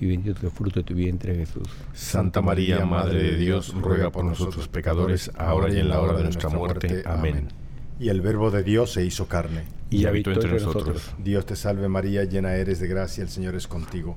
y bendito es el fruto de tu vientre, Jesús. Santa María, Madre de Dios, ruega por nosotros pecadores, ahora y en la hora de nuestra muerte. Amén. Y el Verbo de Dios se hizo carne. Y habitó entre nosotros. Dios te salve María, llena eres de gracia, el Señor es contigo.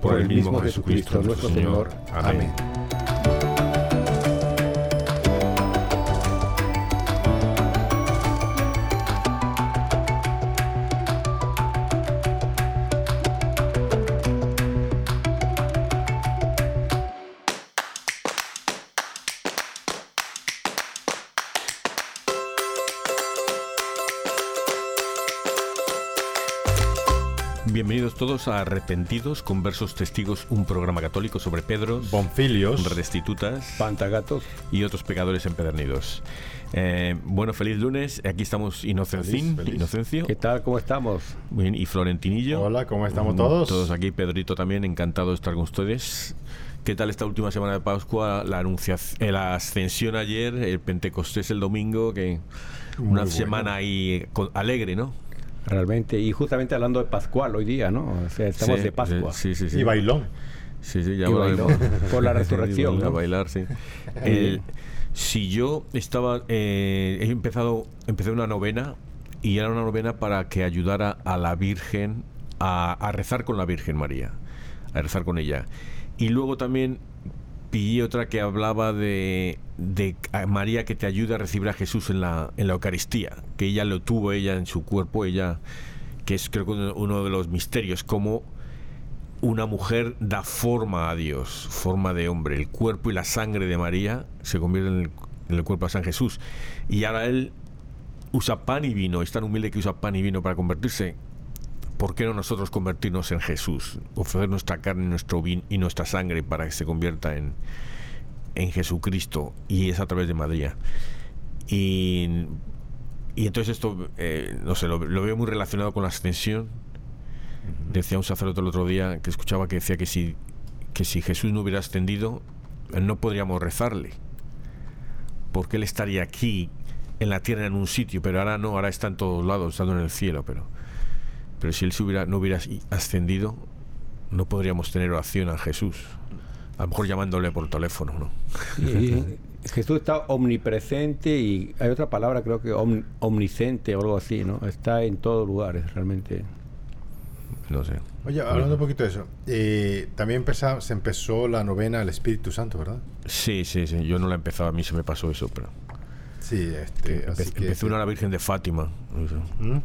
por el mismo Jesucristo nuestro Señor. Amén. Bienvenidos todos a Arrepentidos, Conversos Testigos, un programa católico sobre Pedros, Bonfilios, Restitutas, Pantagatos y otros pecadores empedernidos. Eh, bueno, feliz lunes. Aquí estamos Inocencín, Feliz, feliz. Inocencio. ¿Qué tal? ¿Cómo estamos? Muy bien, y Florentinillo. Hola, ¿cómo estamos todos? Todos aquí, Pedrito también, encantado de estar con ustedes. ¿Qué tal esta última semana de Pascua? La, anunciación, eh, la ascensión ayer, el Pentecostés el domingo, que Muy una bueno. semana ahí con- alegre, ¿no? Realmente, y justamente hablando de Pascual hoy día, ¿no? O sea, estamos Sí, de Pascua. Sí, sí, sí. Y bailón. Sí, sí, ya bailó por la resurrección, A ¿no? bailar, sí. El- si yo estaba, eh, he empezado, empecé una novena y era una novena para que ayudara a la Virgen a, a rezar con la Virgen María, a rezar con ella. Y luego también pillé otra que hablaba de, de María que te ayuda a recibir a Jesús en la, en la Eucaristía, que ella lo tuvo ella en su cuerpo, ella, que es creo que uno- de los misterios, como una mujer da forma a Dios, forma de hombre. El cuerpo y la sangre de María se convierten en el, en el cuerpo de San Jesús. Y ahora él usa pan y vino, es tan humilde que usa pan y vino para convertirse. ¿Por qué no nosotros convertirnos en Jesús? Ofrecer nuestra carne, nuestro vino y nuestra sangre para que se convierta en, en Jesucristo. Y es a través de María. Y, y entonces esto, eh, no sé, lo, lo veo muy relacionado con la ascensión. Decía un sacerdote el otro día que escuchaba que decía que si, que si Jesús no hubiera ascendido, eh, no podríamos rezarle. Porque Él estaría aquí, en la tierra, en un sitio, pero ahora no, ahora está en todos lados, estando en el cielo. Pero, pero si Él se hubiera, no hubiera ascendido, no podríamos tener oración a Jesús. A lo mejor llamándole por teléfono, ¿no? Y Jesús está omnipresente y hay otra palabra, creo que om- omnisciente o algo así, ¿no? Está en todos lugares, realmente. No sé. Oye, hablando un poquito de eso, eh, también empeza- se empezó la novena del Espíritu Santo, ¿verdad? Sí, sí, sí. Yo no la he empezado, a mí se me pasó eso, pero. Sí, este, así Empe- que... empecé una a la Virgen de Fátima. ¿Mm?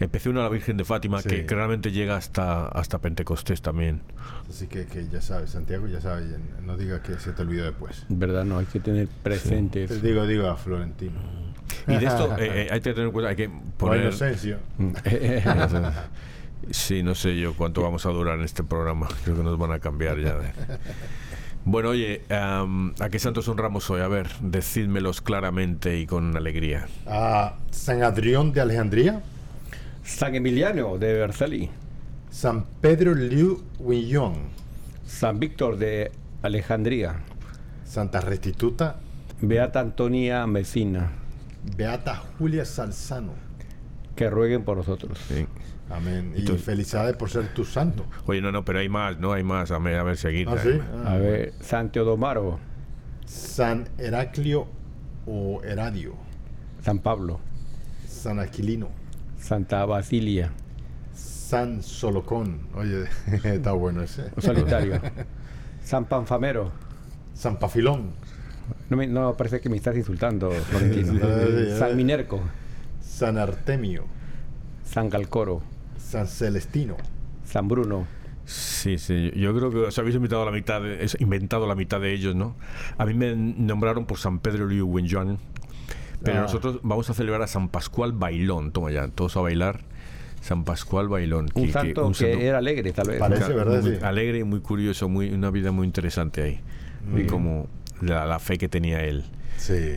Empecé una a la Virgen de Fátima Sí. que, que realmente llega hasta, hasta Pentecostés también. Así que, que ya sabes, Santiago, ya sabes, no digas que se te olvidó después. ¿Verdad? No, hay que tener presente Te eso. digo, digo a Florentino. Y de esto eh, eh, hay que tener en cuenta, hay que poner... Inocencio. Sí, no sé yo cuánto vamos a durar en este programa. Creo que nos van a cambiar ya. Bueno, oye, ¿a qué santos honramos hoy? A ver, decídmelos claramente y con alegría. A San Adrián de Alejandría, San Emiliano de Vercelli, San Pedro Liu Huillón, San Víctor de Alejandría, Santa Restituta, Beata Antonia Mesina, Beata Julia Salzano. que rueguen por nosotros. Sí. Amén. Y Entonces- felicidades por ser tu santo. Oye, no, no, pero hay más, ¿no? Hay más. A ver, a ver seguid. ¿Ah, sí? Ah, A ver, San Teodomaro, San Heraclio o Heradio, San Pablo, San Aquilino, Santa Basilia, San Solocón. Oye, está bueno ese. Un solitario. San Panfamero. San Pafilón. No, me, no parece que me estás insultando, Florentino. San Minerco. San Artemio. San Galcoro. San Celestino. San Bruno. Sí, sí. Yo creo que os habéis inventado la mitad de, es- inventado la mitad de ellos, ¿no? A mí me nombraron por San Pedro Liu Wenjuan, pero Ah. nosotros vamos a celebrar a San Pascual Bailón. Toma ya, todos a bailar. San Pascual Bailón. Un que- que- santo que, era alegre, tal vez. Parece. ¿verdad? muy Sí. alegre y muy curioso, muy, una vida muy interesante ahí. Muy y bien. como la, la fe que tenía él. Sí.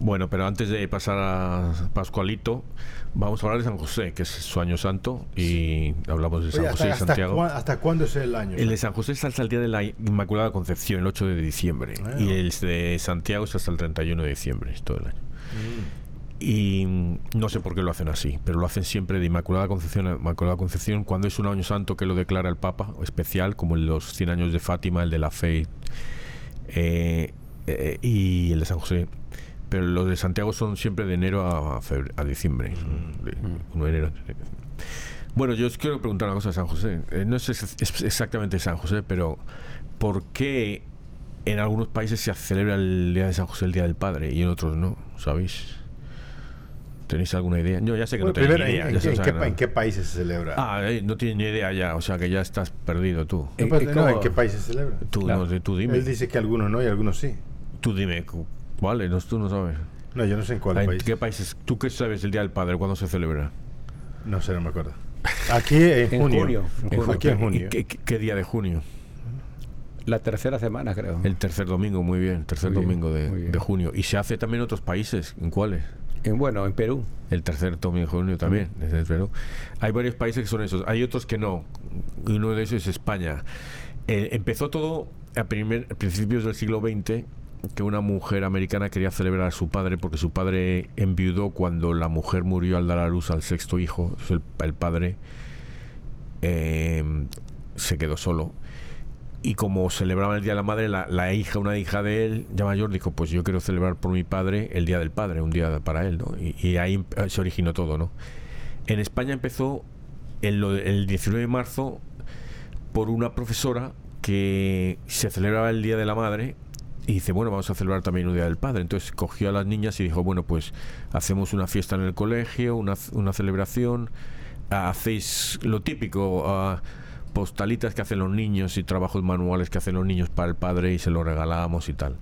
Bueno, pero antes de pasar a Pascualito, vamos a hablar de San José, que es su año santo, y hablamos de San Oye, José ¿hasta, y Santiago. hasta cuándo es el año? El de San José está hasta el día de la Inmaculada Concepción, el 8 de diciembre. Y el de Santiago está hasta el 31 de diciembre, es todo el año. Mm. Y mm, no sé por qué lo hacen así, pero lo hacen siempre de Inmaculada Concepción a Inmaculada Concepción cuando es un año santo que lo declara el Papa, especial, como en los 100 años de Fátima, el de la fe eh, eh, y el de San José. Pero los de Santiago son siempre de enero a, a diciembre. de- uno de enero. Bueno, yo os quiero preguntar una cosa de San José. Eh, no es, ex- es exactamente San José, pero ¿por qué en algunos países se celebra el Día de San José el Día del Padre y en otros no? ¿Sabéis? ¿Tenéis alguna idea? No, ya sé que Bueno, no tenéis primero, ni ¿en, idea. en qué, en qué países se celebra? Ah, eh, no tienes ni idea ya, o sea que ya estás perdido tú. No, Eh, pues. ¿En qué países se celebra? Tú, Claro. no, tú dime. Él dice que algunos no y algunos sí. Tú dime. Vale, no, tú no sabes. No, yo no sé en cuál ¿En país. qué países? ¿Tú qué sabes el Día del Padre? ¿Cuándo se celebra? No sé, no me acuerdo. Aquí en, En junio. junio, en junio. Aquí en ¿Y junio. ¿Qué, qué- qué día de junio? La tercera semana, creo. El tercer domingo, muy bien. Tercer Muy domingo de, bien. de junio. ¿Y se hace también en otros países? ¿En cuáles? En, bueno, en Perú. El tercer domingo de junio también, desde Perú. Hay varios países que son esos, hay otros que no. Y uno de esos es España. Eh, empezó todo a, primer- a principios del siglo XX que una mujer americana quería celebrar a su padre porque su padre enviudó cuando la mujer murió al dar a luz al sexto hijo. El, padre eh, se quedó solo. Y como celebraba el Día de la Madre, la, la hija, una hija de él, ya mayor, dijo, pues yo quiero celebrar por mi padre el Día del Padre, un día para él, ¿no? Y, y ahí eh, se originó todo, ¿no? En España empezó el, el 19 de marzo por una profesora que se celebraba el Día de la Madre y dice, bueno, vamos a celebrar también un Día del Padre. Entonces cogió a las niñas y dijo, bueno, pues hacemos una fiesta en el colegio, una, una celebración, ah, hacéis lo típico, ah, postalitas que hacen los niños y trabajos manuales que hacen los niños para el padre y se lo regalamos y tal.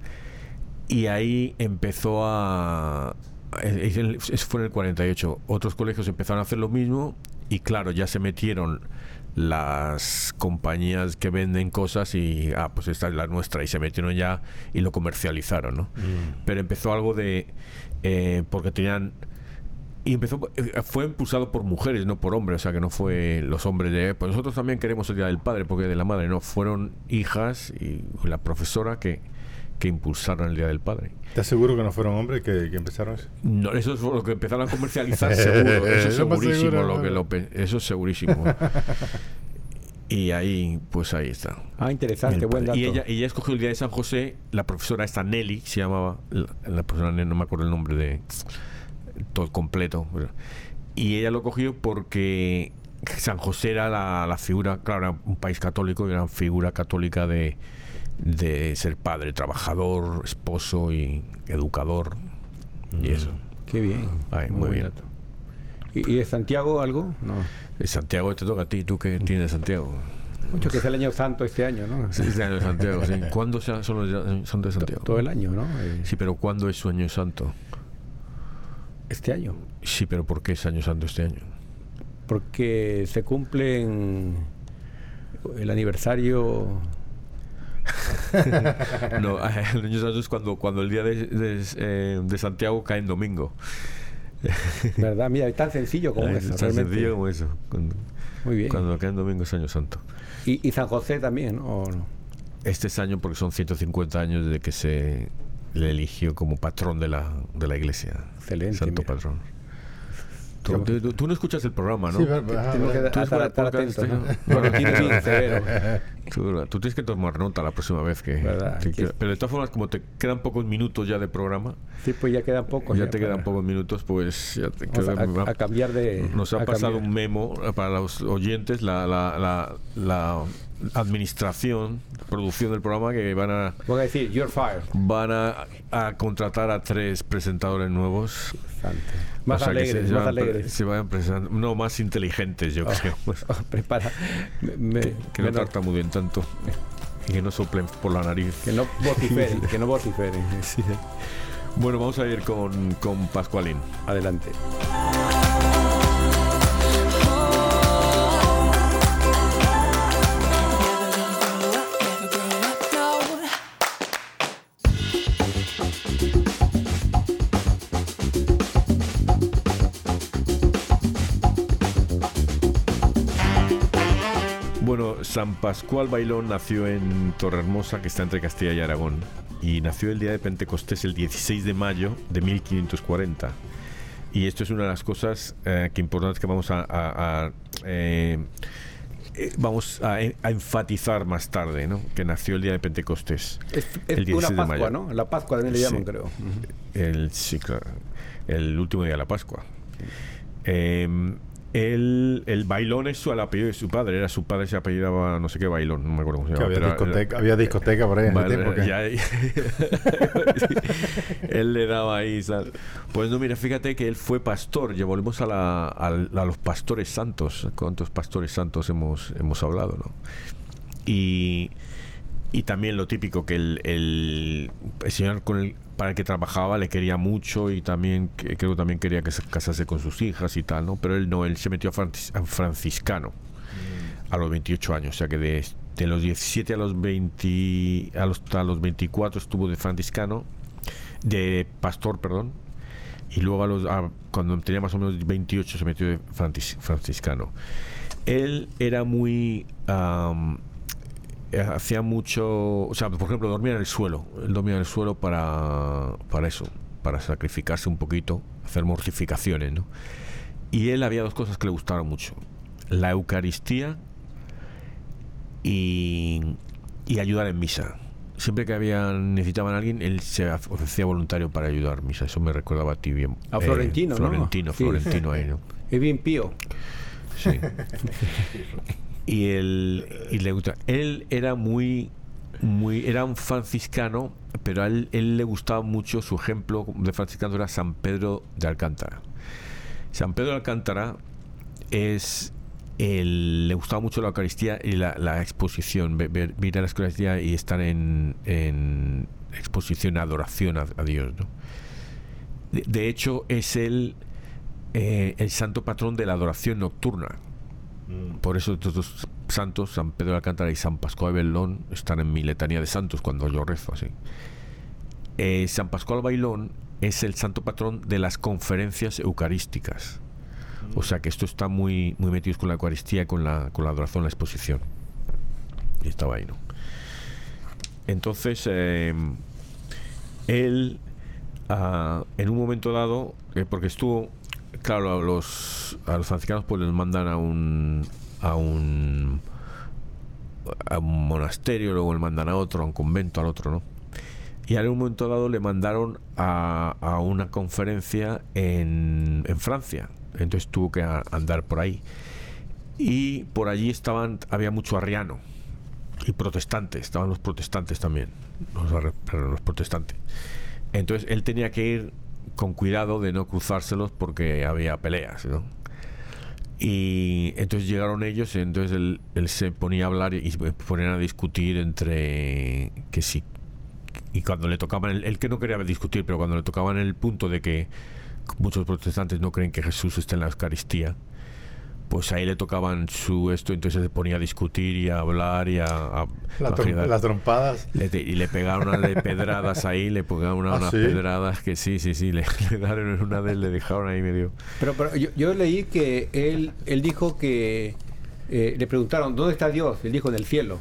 Y ahí empezó a... es- es- es- Fue en el 48. Otros colegios empezaron a hacer lo mismo y claro, ya se metieron las compañías que venden cosas y, ah, pues esta es la nuestra y se metieron ya y lo comercializaron, ¿no? Pero empezó algo de... eh, porque tenían... Y empezó, eh, fue impulsado por mujeres, no por hombres, o sea que no fue los hombres de, pues nosotros también queremos el Día del Padre, porque de la Madre, no, fueron hijas y la profesora que, que impulsaron el Día del Padre. ¿Estás seguro que no fueron hombres que, que empezaron eso? No, eso es lo que empezaron a comercializar, seguro, eso es segurísimo, seguro, lo que lo eso es segurísimo. y ahí, pues ahí está. Ah, interesante, El buen dato. Y ella, ella escogió el día de San José, la profesora esta Nelly, se llamaba, la, la profesora Nelly, no me acuerdo el nombre de todo completo. pero- y ella lo cogió porque San José era la, la figura, claro, era un país católico y era una figura católica de, de ser padre, trabajador, esposo y educador. Y eso. Qué bien. Ay, muy bien. ¿Y, y de Santiago algo? No. Eh, Santiago te toca a ti, ¿tú qué tienes de Santiago? Mucho que es el año santo este año, ¿no? Sí, Este año de Santiago, sí. ¿Cuándo son los días- santos de Santiago? Todo el año, ¿no? Eh, Sí, pero ¿cuándo es su año santo? Este año. Sí, pero ¿por qué es año santo este año? Porque se cumplen el aniversario. No, el año santo es cuando, cuando el día de, de, eh, de Santiago cae en domingo. ¿Verdad? Mira, es tan sencillo como Es eso. tan realmente. sencillo como eso. Cuando, Muy bien. cuando cae en domingo es año santo. Y, y San José también. ¿O no? Este es año porque son 150 años desde que se le eligió como patrón de la, de la iglesia. Excelente, Santo mira. patrón. Tú, tú- tú no escuchas el programa, ¿no? Sí, pero- que bien severo. Tú, tú tienes que tomar nota la próxima vez que, ¿Verdad? que- Que- Pero de todas formas, como te quedan pocos minutos ya de programa, Sí, pues ya quedan pocos. ya te quedan pocos minutos, pues ya te queda- a, a cambiar de. Nos ha pasado cambiar. un memo eh, para los oyentes, la, la, la, la administración, producción del programa, que van a Voy a decir, you're fired. van a, a contratar a tres presentadores nuevos. Más O sea, que alegres, se, más van- alegres. se vayan presentando, no más inteligentes, yo creo. Oh, prepara. me- me- que no menos- tartamudeen tanto y que no soplen por la nariz. que no vociferen, que no vociferen. Sí. Bueno, vamos a ir con, con Pascualín. Adelante. San Pascual Bailón nació en Torrehermosa, que está entre Castilla y Aragón, y nació el día de Pentecostés el 16 de mayo de 1540. Y esto es una de las cosas eh, que importantes que vamos a, a- a, eh, eh, vamos a, a enfatizar más tarde, ¿no? Que nació el día de Pentecostés. Es, El es 16 una de Pascua, mayo. ¿no? La Pascua también le llaman, Sí. creo. El, sí, claro, el último día de la Pascua. Eh, el, el bailón es su, el apellido de su padre. Era su padre, se apellidaba no sé qué bailón, no me acuerdo cómo se Que llama. había, discoteca, había discoteca por ahí en Vale, tiempo. que- ya- él le daba ahí. Pues no, mira, fíjate que él fue pastor. Ya volvemos a, la- al- a los pastores santos. ¿Cuántos pastores santos hemos, hemos hablado, no? Y, y también lo típico, que el, el, el señor con el, para el que trabajaba le quería mucho y también creo que también quería que se casase con sus hijas y tal, ¿no? Pero él no, él se metió a, francis- a franciscano a los 28 años, o sea que de, de los 17 a los 20 a los, a los 24 estuvo de franciscano, de pastor, perdón, y luego a los, a- cuando tenía más o menos 28 se metió de francis- franciscano. Él era muy hacía mucho, o sea, por ejemplo, dormía en el suelo. Él dormía en el suelo para, para eso, para sacrificarse un poquito, hacer mortificaciones, ¿no? Y él había dos cosas que le gustaron mucho: la Eucaristía y, y ayudar en misa. Siempre que había necesitaban a alguien, él se ofrecía voluntario para ayudar en misa. Eso me recordaba a ti bien. A Florentino, ¿no? Florentino, Sí. Florentino ahí, ¿no? Es bien pío. Sí. y él y le gusta. Él era muy muy era un franciscano, pero a él, él le gustaba mucho su ejemplo de franciscano era San Pedro de Alcántara. San Pedro de Alcántara es el, le gustaba mucho la Eucaristía y la, la exposición, ver, ver- ir a la Eucaristía y estar en, en exposición, adoración a, Dios. ¿no? De, de hecho, es el, eh, el santo patrón de la adoración nocturna. Por eso estos dos santos, San Pedro de Alcántara y San Pascual Bailón, están en mi letanía de santos cuando yo rezo así. Eh, San Pascual Bailón es el santo patrón de las conferencias eucarísticas. O sea que esto está muy, muy metido con la Eucaristía con la, con la adoración, la exposición. Y estaba ahí, ¿no? Entonces, eh, él, ah, en un momento dado, eh, porque estuvo, claro, a los, a los franciscanos pues les mandan a un, a un, a un monasterio, luego le mandan a otro, a un convento, al otro, ¿no? Y en un momento dado le mandaron a, a una conferencia en, en Francia. Entonces tuvo que andar por ahí. Y por allí estaban, había mucho arriano y protestantes, estaban los protestantes también, los, los protestantes. Entonces él tenía que ir con cuidado de no cruzárselos porque había peleas, ¿no? Y entonces llegaron ellos y entonces él, él se ponía a hablar y se ponían a discutir entre que si y cuando le tocaban el, él que no quería discutir pero cuando le tocaban el punto de que muchos protestantes no creen que Jesús esté en la Eucaristía pues ahí le tocaban su esto entonces se ponía a discutir y a hablar y a, a- La a trom- girar. las trompadas. Le te- y le pegaron unas de pedradas ahí le pegaron una- ¿Ah, unas sí? pedradas que sí sí sí le, le daron una de le dejaron ahí medio Pero, pero yo, yo leí que él, él dijo que eh, le preguntaron, ¿dónde está Dios? Él dijo, en el cielo.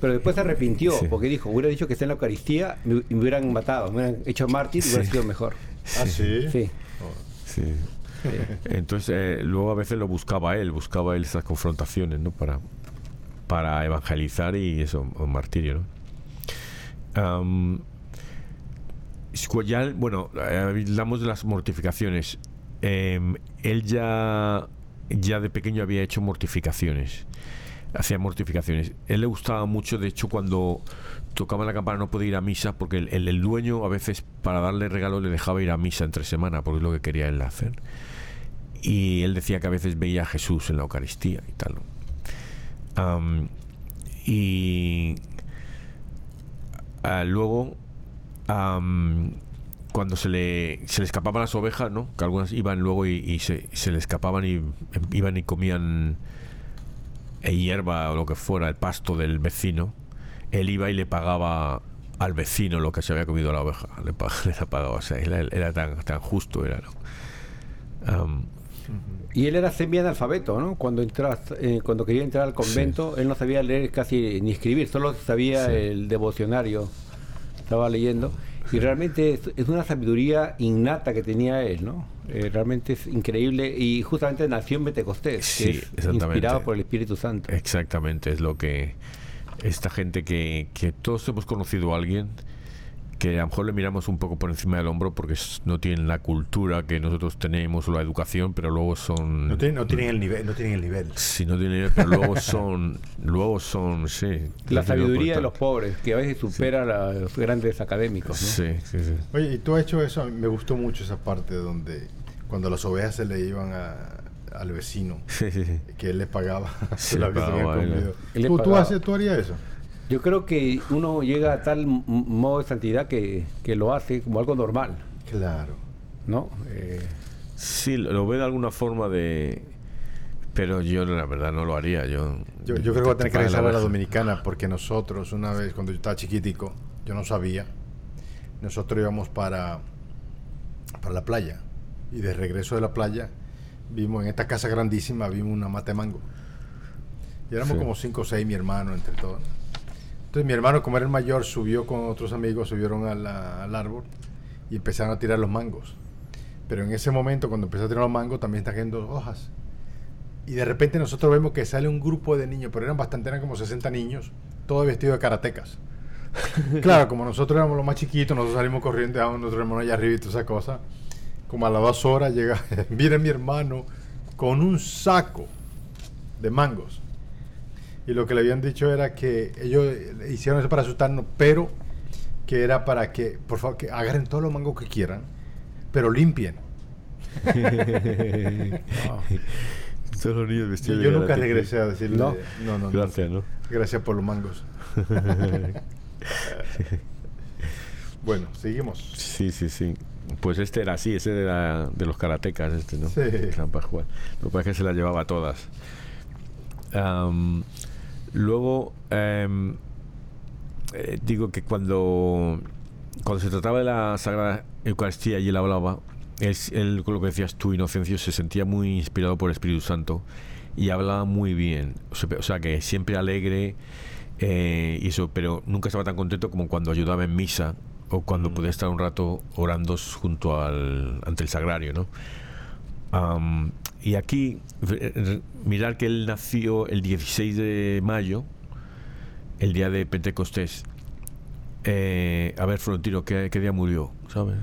Pero después se arrepintió, Sí. porque dijo, hubiera dicho que está en la Eucaristía, me, me hubieran matado, me hubieran hecho mártir y hubiera sido mejor. Ah, sí. Sí. sí Entonces, eh, luego a veces lo buscaba él, buscaba él esas confrontaciones, ¿no? Para, para evangelizar y eso, un martirio, ¿no? Ya, bueno, hablamos de las mortificaciones. Em, él ya, ya de pequeño había hecho mortificaciones. Hacía mortificaciones. Él le gustaba mucho, de hecho, cuando tocaba la campana no podía ir a misa, porque el, el- el dueño a veces para darle regalo le dejaba ir a misa entre semana, porque es lo que quería él hacer. Y él decía que a veces veía a Jesús en la Eucaristía y tal. y ah, luego, cuando se le, se le escapaban las ovejas, ¿no? Que algunas iban luego y, se, se le escapaban y em, iban y comían eh, hierba o lo que fuera, el pasto del vecino. Él iba y le pagaba al vecino lo que se había comido la oveja. Le, pa- le pagaba, o sea, era, tan, tan justo, era, Y él era semi-analfabeto, ¿no? Cuando, entras, eh, cuando quería entrar al convento, él no sabía leer casi ni escribir, solo sabía Sí. el devocionario. Estaba leyendo. Y realmente es, es una sabiduría innata que tenía él, ¿no? Eh, realmente es increíble. Y justamente nació en Pentecostés, Sí, que es exactamente. inspirado por el Espíritu Santo. Exactamente, es lo que esta gente que, que todos hemos conocido a alguien que a lo mejor le miramos un poco por encima del hombro porque no tienen la cultura que nosotros tenemos o la educación, pero luego son No tienen, no tienen el nivel, no tienen el nivel. sí, no tienen, pero luego son luego son sí, La sabiduría de por los pobres, que a veces supera a los grandes académicos, ¿no? Sí, sí, sí. Oye, y tú has hecho eso, me gustó mucho esa parte donde cuando las ovejas se le iban a- al vecino, Sí, sí, sí. que él les pagaba que se habían pagaba, él. Él le ¿Tú, tú, haces- tú harías eso? Yo creo que uno llega a tal modo de santidad que, que lo hace como algo normal, Claro. ¿no? Eh, Sí, lo lo ve de alguna forma de pero yo la verdad no lo haría, yo Yo, yo creo que voy a tener que regresar a la dominicana porque nosotros, una vez cuando yo estaba chiquitico, yo no sabía, nosotros íbamos para, para la playa y de regreso de la playa vimos en esta casa grandísima, vimos una mata de mango. Y éramos Sí. como cinco o seis, mi hermano, entre todos. Entonces mi hermano, como era el mayor, subió con otros amigos, subieron a la- al árbol y empezaron a tirar los mangos. Pero en ese momento, cuando empezó a tirar los mangos, también está cayendo hojas. Y de repente nosotros vemos que sale un grupo de niños, pero eran bastante, eran como 60 niños, todos vestidos de karatecas. claro, como nosotros éramos los más chiquitos, nosotros salimos corriendo, a nuestro hermano allá arriba y toda esa cosa. Como a las dos horas llega, mire mi hermano, con un saco de mangos. Y lo que le habían dicho era que ellos hicieron eso para asustarnos, pero que era para que, por favor, que agarren todos los mangos que quieran, pero limpien. Todos los niños Yo, vestidos de yo nunca regresé a decirle, ¿No? no, no, no. Gracias, ¿no? Gracias por los mangos. bueno, seguimos. Sí, sí, sí. Pues este era así, ese era de los karatecas, este, ¿no? Sí. Lo que pasa es que se las llevaba todas. Am, luego, em, eh, digo que cuando, cuando se trataba de la Sagrada Eucaristía y él hablaba, es, él, con lo que decías tú, Inocencio, se sentía muy inspirado por el Espíritu Santo y hablaba muy bien. O sea, que siempre alegre eh, y eso, pero nunca estaba tan contento como cuando ayudaba en misa o cuando podía estar un rato orando junto al ante el sagrario, ¿no? Am, y aquí, eh, eh, mirar que él nació el 16 de mayo, el día de Pentecostés. Eh, a ver, Frontino, ¿qué, qué día murió? ¿Sabes?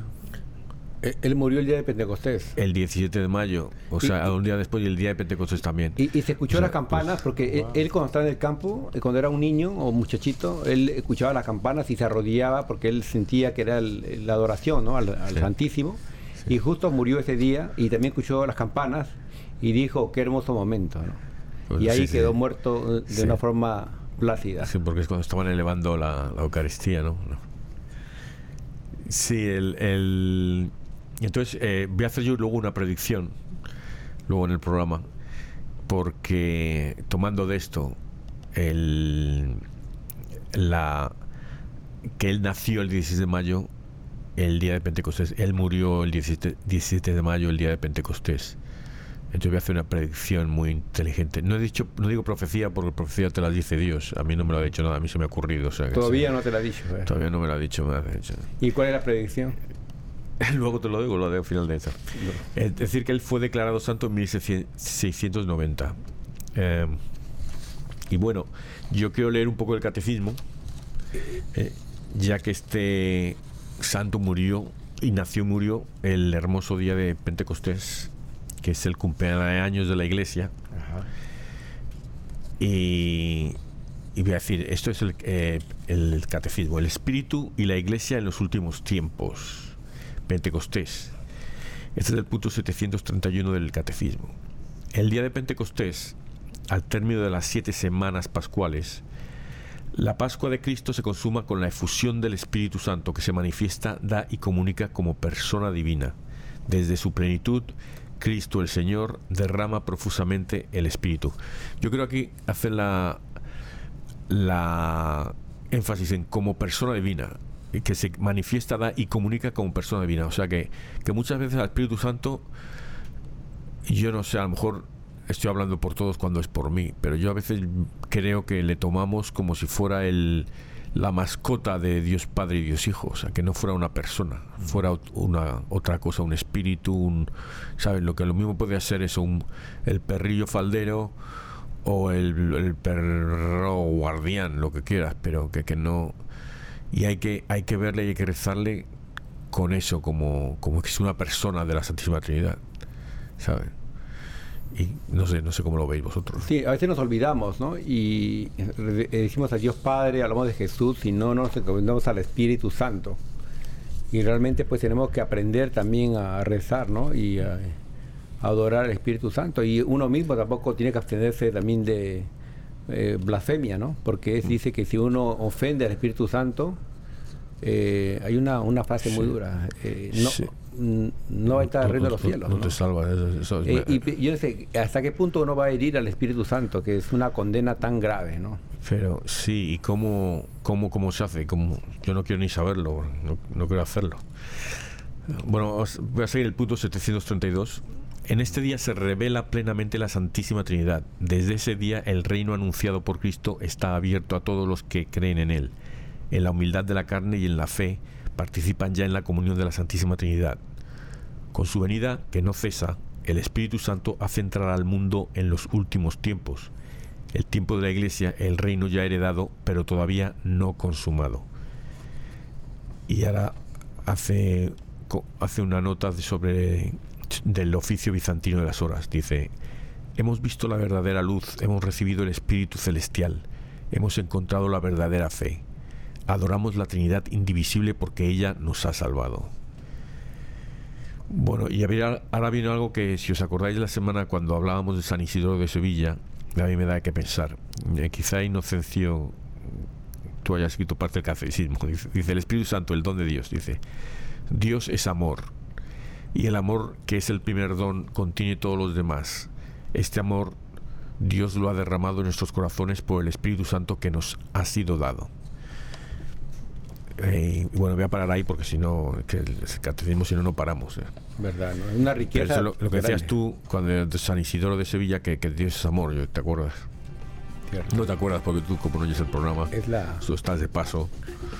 él- él murió el día de Pentecostés. El 17 de mayo, o Y- sea, un día después y el día de Pentecostés también. Y, y se escuchó O sea, las campanas porque él, él cuando estaba en el campo, eh, cuando era un niño o muchachito, él escuchaba las campanas y se arrodillaba porque él sentía que era el- la adoración ¿no? al, al Sí. Santísimo. Y justo murió ese día y también escuchó las campanas y dijo, qué hermoso momento. ¿no? Pues y ahí sí, sí. quedó muerto de Sí. una forma plácida. Sí, porque es cuando estaban elevando la, la Eucaristía, ¿no? No. Sí, el, el- Entonces, eh, voy a hacer yo luego una predicción, luego en el programa, porque tomando de esto, el, la, que él nació el 16 de mayo, el día de Pentecostés, él murió el 17, 17 de mayo, el día de Pentecostés. Entonces voy a hacer una predicción muy inteligente. No he dicho, no digo profecía porque profecía te la dice Dios. A mí no me lo ha dicho nada, a mí se me ha ocurrido. o sea Todavía sí. no te la he dicho. ¿eh? Todavía no me lo ha dicho. me ha dicho. ¿Y cuál es la predicción? Luego te lo digo, lo de al final de esa. Es decir, que él fue declarado santo en 1690. Eh, y bueno, yo quiero leer un poco el catecismo, eh, ya que este santo murió y nació y murió el hermoso día de Pentecostés, que es el cumpleaños de la iglesia. Ajá. Y, y voy a decir, esto es el, eh, el catecismo, el espíritu y la iglesia en los últimos tiempos. Pentecostés. Este es el punto 731 del catecismo. El día de Pentecostés, al término de las siete semanas pascuales, la Pascua de Cristo se consuma con la efusión del Espíritu Santo que se manifiesta, da y comunica como persona divina. Desde su plenitud, Cristo el Señor derrama profusamente el Espíritu. Yo creo aquí hacer la, la énfasis en como persona divina, y que se manifiesta, da y comunica como persona divina. O sea que, que muchas veces al Espíritu Santo, yo no sé, a lo mejor estoy hablando por todos cuando es por mí, pero yo a veces creo que le tomamos como si fuera el la mascota de Dios Padre y Dios Hijo, o sea, que no fuera una persona, fuera una otra cosa, un espíritu, un ¿sabes? Lo que lo mismo puede ser eso, un el perrillo faldero o el, el perro guardián, lo que quieras, pero que, que no y hay que hay que verle y hay que rezarle con eso como como que es una persona de la Santísima Trinidad, ¿sabes? Y no sé, no sé cómo lo veis vosotros. Sí, a veces nos olvidamos, ¿no? Y decimos a Dios Padre, hablamos de Jesús y no nos encomendamos al Espíritu Santo. Y realmente pues tenemos que aprender también a rezar, ¿no? Y a, a adorar al Espíritu Santo. Y uno mismo tampoco tiene que abstenerse también de eh, blasfemia, ¿no? Porque es- dice que si uno ofende al Espíritu Santo, eh, hay una, una frase muy dura. eh, no, Sí. N- no va a estar al reino de los cielos. No, te salva. Eso, eso es- Eh, y yo no sé hasta qué punto uno va a herir al Espíritu Santo, que es una condena tan grave, ¿no? Pero sí, ¿y cómo, cómo, cómo se hace? ¿Cómo? Yo no quiero ni saberlo, no, no quiero hacerlo. Bueno, voy a seguir el punto 732. En este día se revela plenamente la Santísima Trinidad. Desde ese día el reino anunciado por Cristo está abierto a todos los que creen en Él. En la humildad de la carne y en la fe participan ya en la comunión de la Santísima Trinidad. Con su venida, que no cesa, el Espíritu Santo hace entrar al mundo en los últimos tiempos. El tiempo de la Iglesia, el reino ya heredado, pero todavía no consumado. Y ahora hace, hace una nota sobre del oficio bizantino de las horas. Dice, hemos visto la verdadera luz, hemos recibido el Espíritu Celestial, hemos encontrado la verdadera fe. Adoramos la Trinidad indivisible porque ella nos ha salvado. Bueno, y ahora viene algo que, si os acordáis la semana cuando hablábamos de San Isidoro de Sevilla, a mí me da que pensar. Eh, quizá Inocencio, tú hayas escrito parte del catecismo. Dice, dice, el Espíritu Santo, el don de Dios. Dice, Dios es amor. Y el amor, que es el primer don, contiene todos los demás. Este amor, Dios lo ha derramado en nuestros corazones por el Espíritu Santo que nos ha sido dado. Eh, y bueno, voy a parar ahí porque si no, que el catecismo, si no, no paramos. eh. ¿Verdad? ¿no? Es una Pero riqueza. eso lo, lo que decías tú cuando de San Isidoro de Sevilla, que, que Dios es amor, ¿te acuerdas? Cierto. No te acuerdas porque tú, como no oyes el programa, Es la, tú estás de paso.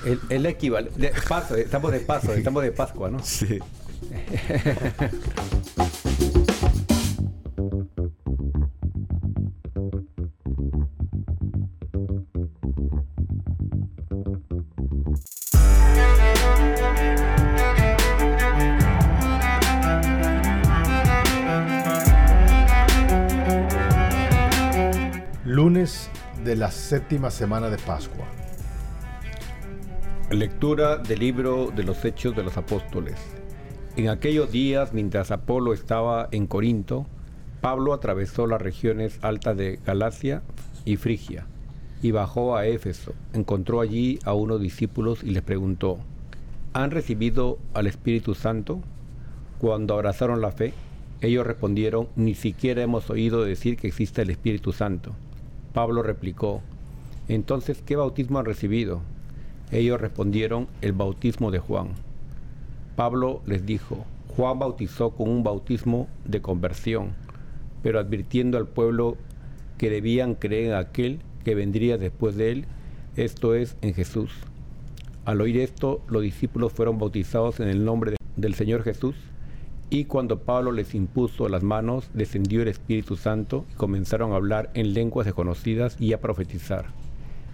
el, el equivalente. paso, estamos de paso, estamos de Pascua, ¿no? Sí. Lunes de la séptima semana de Pascua. Lectura del libro de los Hechos de los Apóstoles. En aquellos días, mientras Apolo estaba en Corinto, Pablo atravesó las regiones altas de Galacia y Frigia y bajó a Éfeso. Encontró allí a unos discípulos y les preguntó, ¿han recibido al Espíritu Santo? Cuando abrazaron la fe, ellos respondieron, ni siquiera hemos oído decir que existe el Espíritu Santo. Pablo replicó, entonces, ¿qué bautismo han recibido? Ellos respondieron, el bautismo de Juan. Pablo les dijo, Juan bautizó con un bautismo de conversión, pero advirtiendo al pueblo que debían creer en aquel que vendría después de él, esto es, en Jesús. Al oír esto, los discípulos fueron bautizados en el nombre de del Señor Jesús, y cuando Pablo les impuso las manos, descendió el Espíritu Santo y comenzaron a hablar en lenguas desconocidas y a profetizar.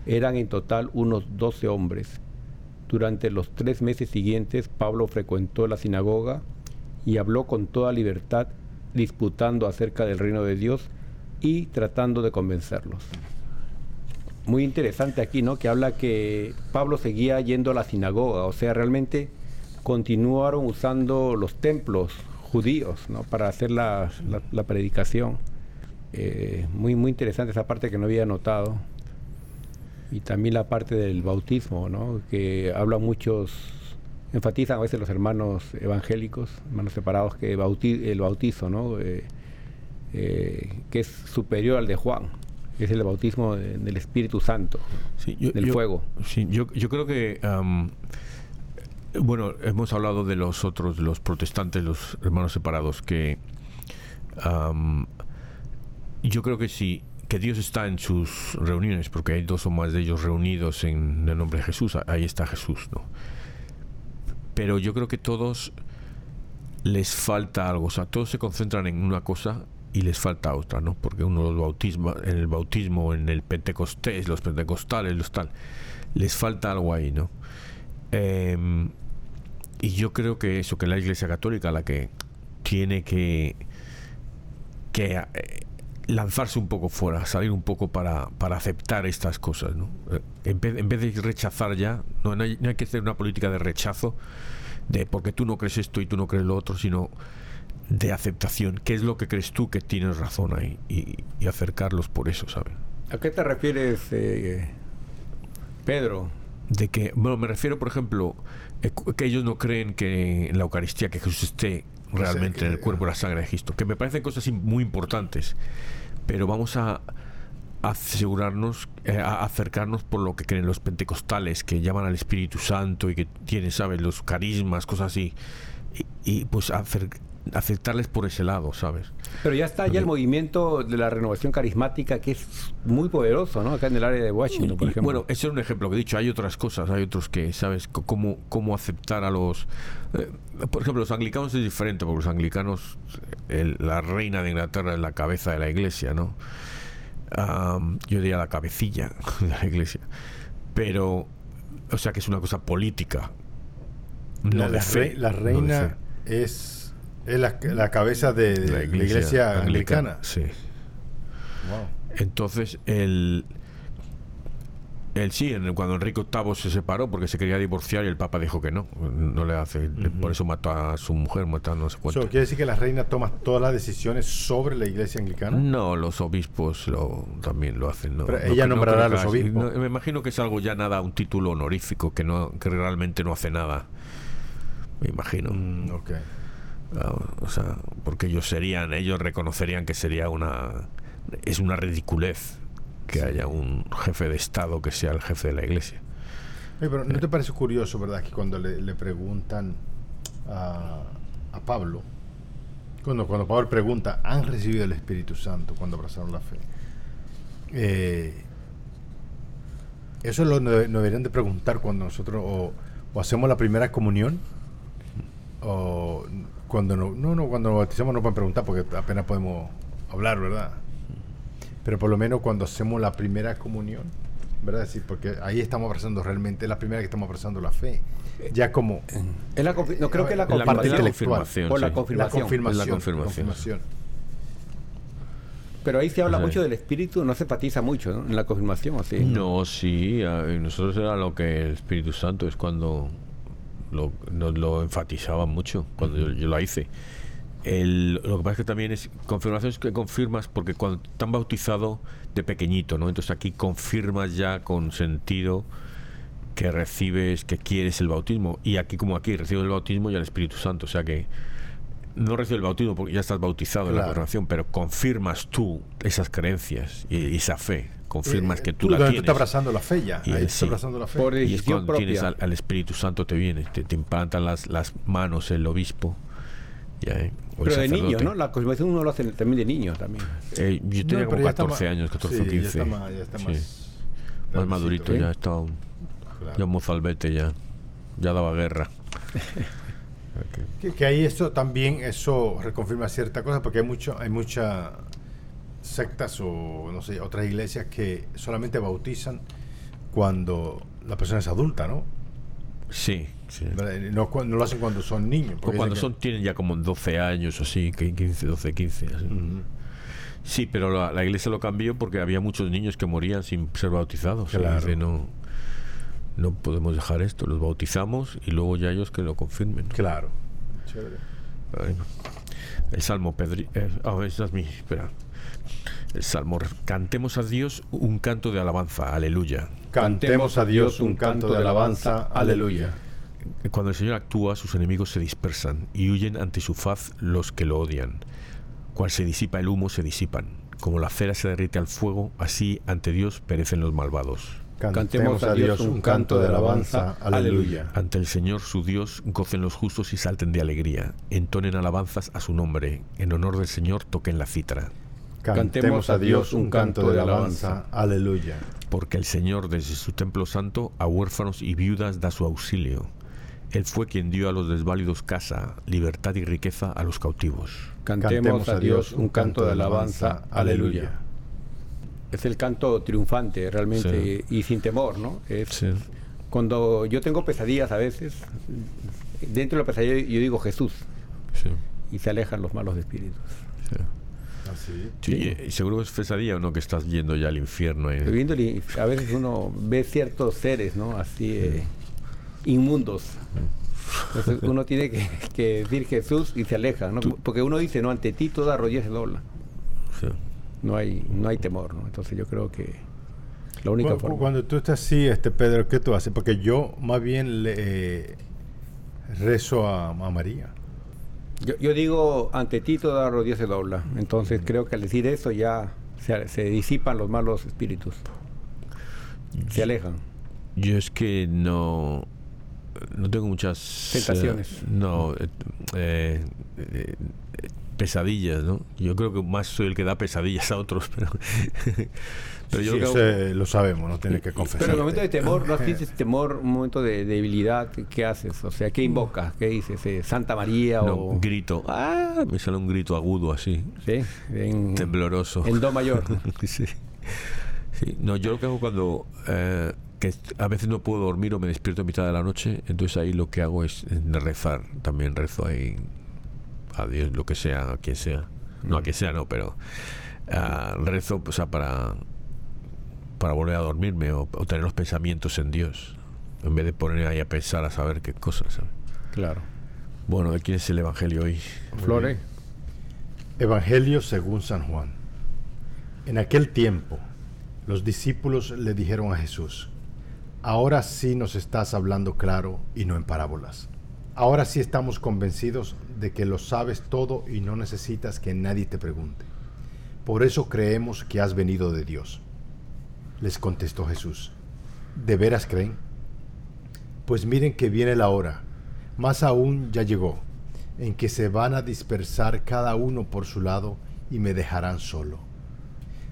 Eran en total unos doce hombres. Durante los tres meses siguientes, Pablo frecuentó la sinagoga y habló con toda libertad, disputando acerca del reino de Dios y tratando de convencerlos. Muy interesante aquí, ¿no? Que habla que Pablo seguía yendo a la sinagoga, o sea, realmente continuaron usando los templos judíos, ¿no? Para hacer la, la- la predicación. Eh, muy, muy interesante esa parte que no había notado. Y también la parte del bautismo, ¿no? Que hablan muchos, enfatizan a veces los hermanos evangélicos, hermanos separados, que bauti- el bautizo, ¿no? Eh, eh, que es superior al de Juan, es el bautismo de- del Espíritu Santo, Sí, yo- del yo- fuego. Sí, yo, yo creo que. Bueno, hemos hablado de los otros, los protestantes, los hermanos separados, que. am, yo creo que sí, que Dios está en sus reuniones, porque hay dos o más de ellos reunidos en el nombre de Jesús. Ahí está Jesús, ¿no? Pero yo creo que todos les falta algo, o sea, todos se concentran en una cosa y les falta otra, ¿no? Porque uno los bautisma, en el bautismo, en el pentecostés, los pentecostales, los tal, les falta algo ahí, ¿no? Em, y yo creo que eso, que la Iglesia Católica la que tiene que, que eh, lanzarse un poco fuera, salir un poco para, para aceptar estas cosas, ¿no? Eh, En vez, en vez de rechazar ya, no, no hay, que hacer una política de rechazo, de porque tú no crees esto y tú no crees lo otro, sino de aceptación. ¿Qué es lo que crees tú que tienes razón ahí? Y, y acercarlos por eso, ¿sabes? ¿A qué te refieres, eh, Pedro? De que, bueno, me refiero, por ejemplo, eh, que ellos no creen que en la Eucaristía que Jesús esté realmente que- en el cuerpo y la sangre de Cristo, que me parecen cosas muy importantes, pero vamos a asegurarnos, eh, a acercarnos por lo que creen los pentecostales, que llaman al Espíritu Santo y que tienen, ¿sabes?, los carismas, cosas así, y, y, pues acer- aceptarles por ese lado, ¿sabes? Pero ya está ya el movimiento de la renovación carismática que es muy poderoso, ¿no? Acá en el área de Washington, por Y, ejemplo. Bueno, ese es un ejemplo que he dicho. Hay otras cosas, hay otros que, ¿sabes? C- Cómo, cómo aceptar a los... eh, por ejemplo, los anglicanos es diferente, porque los anglicanos, el- la reina de Inglaterra es la cabeza de la iglesia, ¿no? Am, yo diría la cabecilla de la iglesia. Pero, o sea que es una cosa política. No la, de la fe. la no de reina fe. es, es la, la cabeza de, de la iglesia, anglicana. Sí. Wow. Entonces, el, el sí, cuando Enrique VIII se separó porque se quería divorciar y el Papa dijo que no, no le hace, por eso mató a su mujer, mató a no sé cuánto. So, ¿Quiere decir que la reina toma todas las decisiones sobre la iglesia anglicana? No, los obispos lo, también lo hacen. No, Pero No ella nombrará a los obispos. Me imagino que es algo ya nada, un título honorífico que no que realmente no hace nada. Me imagino. Mm, ok. O sea, porque ellos serían, ellos reconocerían que sería una es una ridiculez que haya un jefe de estado que sea el jefe de la iglesia. Oye, pero ¿no te parece curioso, verdad, que cuando le, le preguntan a, a Pablo, cuando, cuando Pablo pregunta, ¿han recibido el Espíritu Santo cuando abrazaron la fe? Eh, eso lo nos deberían de preguntar cuando nosotros o, o hacemos la primera comunión o cuando no, no, no, cuando nos bautizamos no pueden preguntar porque apenas podemos hablar, ¿verdad? Pero por lo menos cuando hacemos la primera comunión, ¿verdad? Sí, porque ahí estamos abrazando realmente, es la primera que estamos abrazando la fe. Ya como Es la no creo que es la Es la confirmación. confirmación, Por la sí. la confirmación. confirmación. Es la confirmación. confirmación. Pero ahí se habla Ajá. mucho del espíritu, no se enfatiza mucho ¿no? en la confirmación, así. No, sí, a- nosotros era lo que el Espíritu Santo es cuando lo, nos lo enfatizaba mucho, cuando yo, yo la hice. El- lo que pasa es que también es confirmación es que confirmas porque cuando te han bautizado de pequeñito, ¿no? Entonces aquí confirmas ya con sentido que recibes, que quieres el bautismo. Y aquí como aquí recibes el bautismo y el Espíritu Santo. O sea que no recibes el bautismo porque ya estás bautizado en la Claro. confirmación, pero confirmas tú esas creencias y, y esa fe. Confirmas Eh, que tú, tú, la tienes. estás abrazando la fe ya. Y ahí sí. abrazando la fe. Por Y es cuando tienes propia. al, al Espíritu Santo te viene, te, te implantan las, las manos el obispo. Ya, ¿eh? Pero de niños, ¿no? La confirmación uno lo hace también de niños también. Eh, yo No, tenía pero como ya está 14 más- años, 14 sí, o 15. Ya está más, ya está Sí. más, Más madurito, ¿eh? ya estaba un, Claro. ya un mozalbete, ya, ya daba guerra. Que, que ahí esto también, eso reconfirma cierta cosa, porque hay mucho, hay muchas sectas o no sé, otras iglesias que solamente bautizan cuando la persona es adulta, ¿no? Sí, sí. No, no lo hacen cuando son niños. Porque cuando son, tienen ya como 12 años o así, que 15, 12, 15. así. Sí, pero la, la iglesia lo cambió porque había muchos niños que morían sin ser bautizados. Y Claro. dice, no, no podemos dejar esto, los bautizamos y luego ya ellos que lo confirmen. Claro. Chévere. Bueno, el salmo Pedri. eh, ah, esa es mi. Espera. El salmo. Cantemos a Dios un canto de alabanza. Aleluya. Cantemos a Dios un canto de alabanza. Aleluya. Cuando el Señor actúa, sus enemigos se dispersan y huyen ante su faz los que lo odian. Cual se disipa el humo, se disipan. Como la cera se derrite al fuego, así ante Dios perecen los malvados. Cantemos a Dios un canto de alabanza. Aleluya. Ante el Señor su Dios gocen los justos y salten de alegría. Entonen alabanzas a su nombre. En honor del Señor toquen la cítara. Cantemos a Dios un canto de alabanza. Aleluya. Porque el Señor desde su templo santo a huérfanos y viudas da su auxilio. Él fue quien dio a los desválidos casa, libertad y riqueza a los cautivos. Cantemos a Dios un canto de alabanza. Aleluya. Es el canto triunfante realmente y, y sin temor, ¿no? Es Sí. Cuando yo tengo pesadillas a veces, dentro de la pesadilla yo digo Jesús Sí, y se alejan los malos espíritus. Sí. Así. Sí, y- y seguro es pesadilla o no que estás yendo ya al infierno. eh. A veces uno ve ciertos seres, ¿no? Así eh, inmundos. Entonces uno tiene que, que decir Jesús y se aleja, ¿no? Porque uno dice, no, ante ti toda rodilla se dobla. Sí. No hay, no hay temor, ¿no? Entonces yo creo que la única Cu- forma. Cuando tú estás así, este Pedro, ¿qué tú haces? Porque yo más bien le eh, rezo a, a María. Yo, yo digo, ante ti toda rodilla se dobla. Entonces creo que al decir eso ya se, se disipan los malos espíritus. Se alejan. Yo es que no no tengo muchas Tentaciones. eh, no eh, eh, pesadillas, ¿no? Yo creo que más soy el que da pesadillas a otros, pero pero yo Sí, creo ese lo sabemos, no tienes que confesar. Pero en el momento de temor, ¿no sientes temor, un momento de debilidad? ¿Qué haces? O sea, ¿qué invocas? ¿Qué dices? Eh, ¿Santa María no, o...? grito, ah, me sale un grito agudo así, Sí, en, tembloroso. en Do mayor. sí. Sí. No, yo lo que hago cuando eh, que a veces no puedo dormir o me despierto a mitad de la noche, entonces ahí lo que hago es eh, rezar. También rezo ahí a Dios, lo que sea, a quien sea. No a quien sea, no, pero ah, rezo o sea, para, para volver a dormirme o, o tener los pensamientos en Dios. En vez de poner ahí a pensar, a saber qué cosas. ¿sabes? Claro. Bueno, ¿de quién es el Evangelio hoy? Flore. Evangelio según San Juan. En aquel tiempo, los discípulos le dijeron a Jesús, ahora sí nos estás hablando claro y no en parábolas. Ahora sí estamos convencidos de que lo sabes todo y no necesitas que nadie te pregunte. Por eso creemos que has venido de Dios. Les contestó Jesús, ¿de veras creen? Pues miren que viene la hora, más aún ya llegó, en que se van a dispersar cada uno por su lado y me dejarán solo.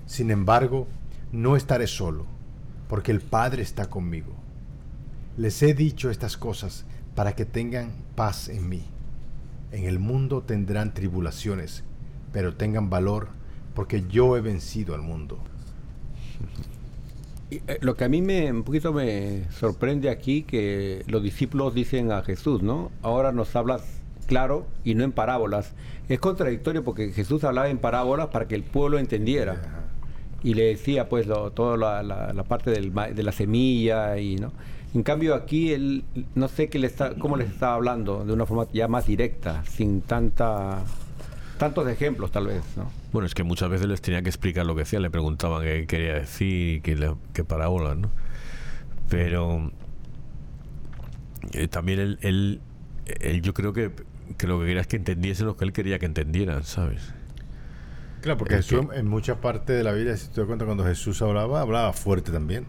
Sin embargo, no estaré solo, porque el Padre está conmigo. Les he dicho estas cosas para que tengan paz en mí. En el mundo tendrán tribulaciones, pero tengan valor, porque yo he vencido al mundo. Y, eh, Lo que a mí me un poquito me sorprende aquí que los discípulos dicen a Jesús, ¿no? Ahora nos hablas claro y no en parábolas. Es contradictorio porque Jesús hablaba en parábolas para que el pueblo entendiera. Y le decía pues lo- toda la, la- la parte del de la semilla y no. En cambio aquí él no sé qué le está, cómo les está hablando de una forma ya más directa, sin tanta tantos ejemplos tal vez, ¿no? Bueno, es que muchas veces les tenía que explicar lo que decía, le preguntaban qué quería decir y qué, le- qué parábolas, ¿no? Pero eh, también él, él, él yo creo que, que lo que quería es que entendiesen lo que él quería que entendieran, ¿sabes? Claro, porque Es Jesús que- en muchas partes de la Biblia, si te das cuenta, cuando Jesús hablaba, hablaba fuerte también.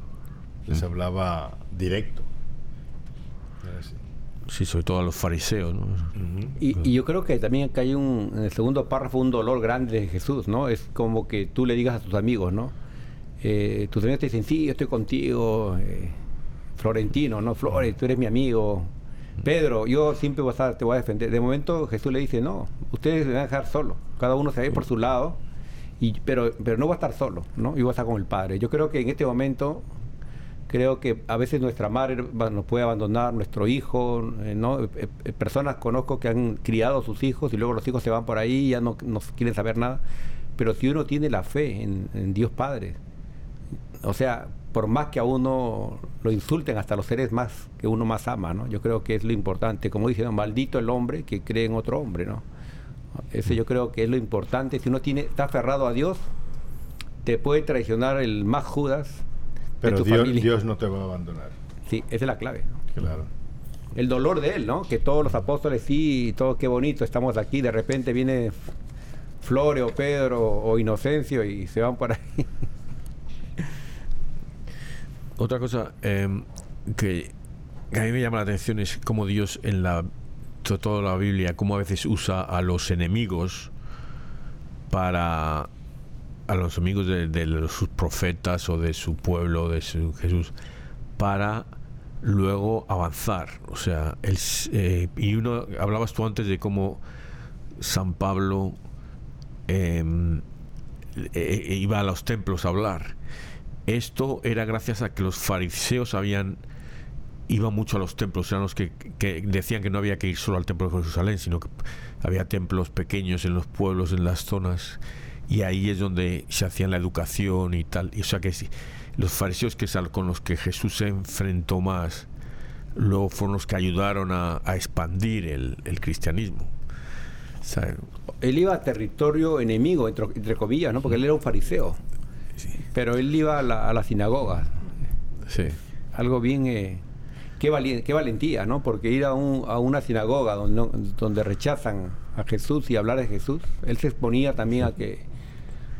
Les hablaba directo. Así. Sí, sobre todo a los fariseos, ¿no? Y, y yo creo que también acá hay un, en el segundo párrafo un dolor grande de Jesús, ¿no? Es como que tú le digas a tus amigos, ¿no? Eh, tus amigos te dicen, sí, yo estoy contigo, eh, Florentino, ¿no? Flores, tú eres mi amigo. Pedro, yo siempre voy a estar- te voy a defender. De momento Jesús le dice, no, ustedes me van a dejar solo. Cada uno se va a ir por su lado, y, pero, pero no va a estar solo, ¿no? Yo voy a estar con el Padre. Yo creo que en este momento, creo que a veces nuestra madre nos puede abandonar, nuestro hijo, eh, ¿no? Eh, eh, personas conozco que han criado a sus hijos y luego los hijos se van por ahí y ya no, no quieren saber nada. Pero si uno tiene la fe en, Dios Padre, o sea, por más que a uno lo insulten hasta los seres más que uno más ama, ¿no? Yo creo que es lo importante. Como dicen, maldito el hombre que cree en otro hombre, ¿no? Ese yo creo que es lo importante. Si uno tiene, está aferrado a Dios, te puede traicionar el más Judas de Pero tu Dios, familia. Dios no te va a abandonar. Sí, esa es la clave. ¿no? Claro. El dolor de él, ¿no? Que todos los apóstoles, sí, todo qué bonito, estamos aquí, de repente viene Flore o Pedro o Inocencio y se van por ahí. Otra cosa em, que a mí me llama la atención es cómo Dios en la to- toda la Biblia, cómo a veces usa a los enemigos para a los enemigos de, sus profetas o de su pueblo, de su Jesús, para luego avanzar. O sea, el eh, y uno hablabas tú antes de cómo San Pablo em, eh, iba a los templos a hablar. Esto era gracias a que los fariseos habían iban mucho a los templos, eran los que, que decían que no había que ir solo al templo de Jerusalén, sino que había templos pequeños en los pueblos, en las zonas, y ahí es donde se hacían la educación y tal. Y, o sea que sí, los fariseos que con los que Jesús se enfrentó más, luego fueron los que ayudaron a, a expandir el, el cristianismo. O sea, Él iba a territorio enemigo, entre, entre comillas, ¿no? Porque él era un fariseo. Pero él iba a la, a la sinagoga. sí. Algo bien... eh, qué, valentía, ¿no? Porque ir a, un- a una sinagoga donde rechazan a Jesús y hablar de Jesús, él se exponía también a que...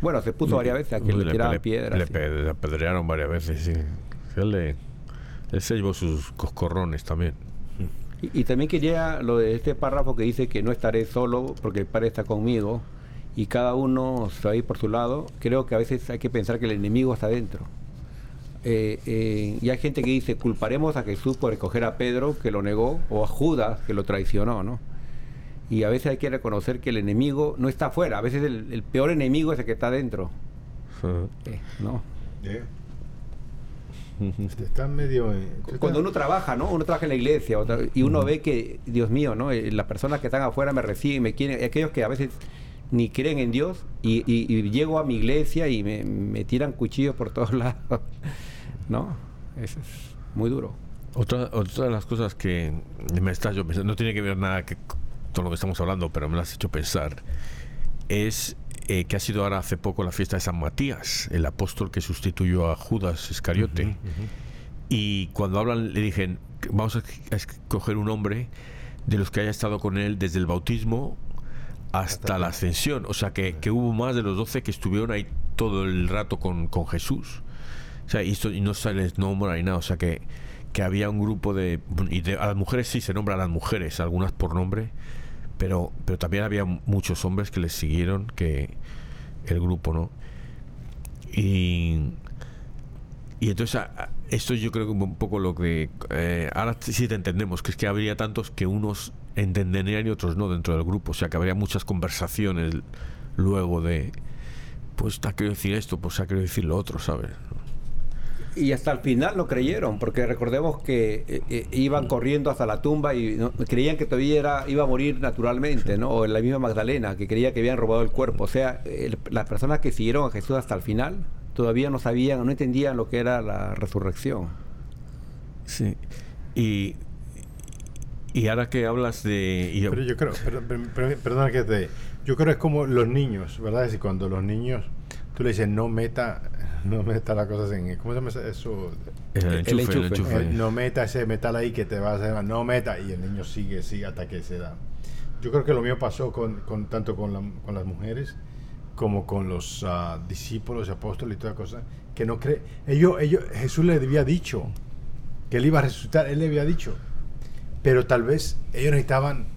Bueno, se puso varias veces a que le tiraban piedras. Le, le apedrearon varias veces, sí. Él, le- él se llevó sus coscorrones también. Y, y también quería lo de este párrafo que dice que no estaré solo porque el Padre está conmigo y cada uno se va a ir por su lado. Creo que a veces hay que pensar que el enemigo está dentro. Eh, eh, y hay gente que dice, culparemos a Jesús por escoger a Pedro, que lo negó, o a Judas, que lo traicionó, ¿no? Y a veces hay que reconocer que el enemigo no está afuera, a veces el, el peor enemigo es el que está dentro, eh, ¿no? Está medio. eh, Cuando está- uno trabaja, ¿no? Uno trabaja en la iglesia y uno ve que, Dios mío, ¿no? Eh, Las personas que están afuera me reciben, me quieren, aquellos que a veces ni creen en Dios y, y- y llego a mi iglesia y me, me tiran cuchillos por todos lados, ¿no? Eso es muy duro. Otra, otra de las cosas que me estás yo pensando, no tiene que ver nada que todo lo que estamos hablando, pero me lo has hecho pensar, es eh, que ha sido ahora hace poco la fiesta de San Matías, el apóstol que sustituyó a Judas Iscariote. Y cuando hablan, le dije, vamos a a escoger un hombre de los que haya estado con él desde el bautismo hasta la ascensión. O sea, que, que hubo más de los doce que estuvieron ahí todo el rato con, con Jesús. O sea, y, esto- y no se les nombra ni nada. O sea, que, que había un grupo de, y de- A las mujeres sí se nombran a las mujeres, algunas por nombre, pero, pero también había muchos hombres que les siguieron, que el grupo, ¿no? Y, y entonces, a- esto yo creo que un poco lo que. eh, ahora sí te entendemos, que es que habría tantos que unos entenderían y otros no dentro del grupo. O sea, que habría muchas conversaciones luego de. Pues te ha querido decir esto, pues ha querido decir lo otro, ¿sabes? Y hasta el final no creyeron, porque recordemos que eh, eh, iban corriendo hasta la tumba y no- creían que todavía era, iba a morir naturalmente, ¿no? O la misma Magdalena, que creía que habían robado el cuerpo. O sea, el- las personas que siguieron a Jesús hasta el final todavía no sabían, no entendían lo que era la resurrección. Sí. Y. Y ahora que hablas de. y- Pero yo creo, per- per- per- perdona que te. Yo creo que es como los niños, ¿verdad? Es decir, cuando los niños. Tú le dices, no meta. No meta las cosas en. ¿Cómo se llama eso? el el enchufe, el enchufe. enchufe. Eh, no meta ese metal ahí que te va a hacer. No meta. Y el niño sigue, sigue hasta que se da. Yo creo que lo mío pasó con, con- tanto con, la- con las mujeres como con los ah, discípulos, apóstoles y toda cosa. Que no cree. Ellos, ellos, Jesús le había dicho que él iba a resucitar. Él le había dicho. Pero tal vez ellos necesitaban.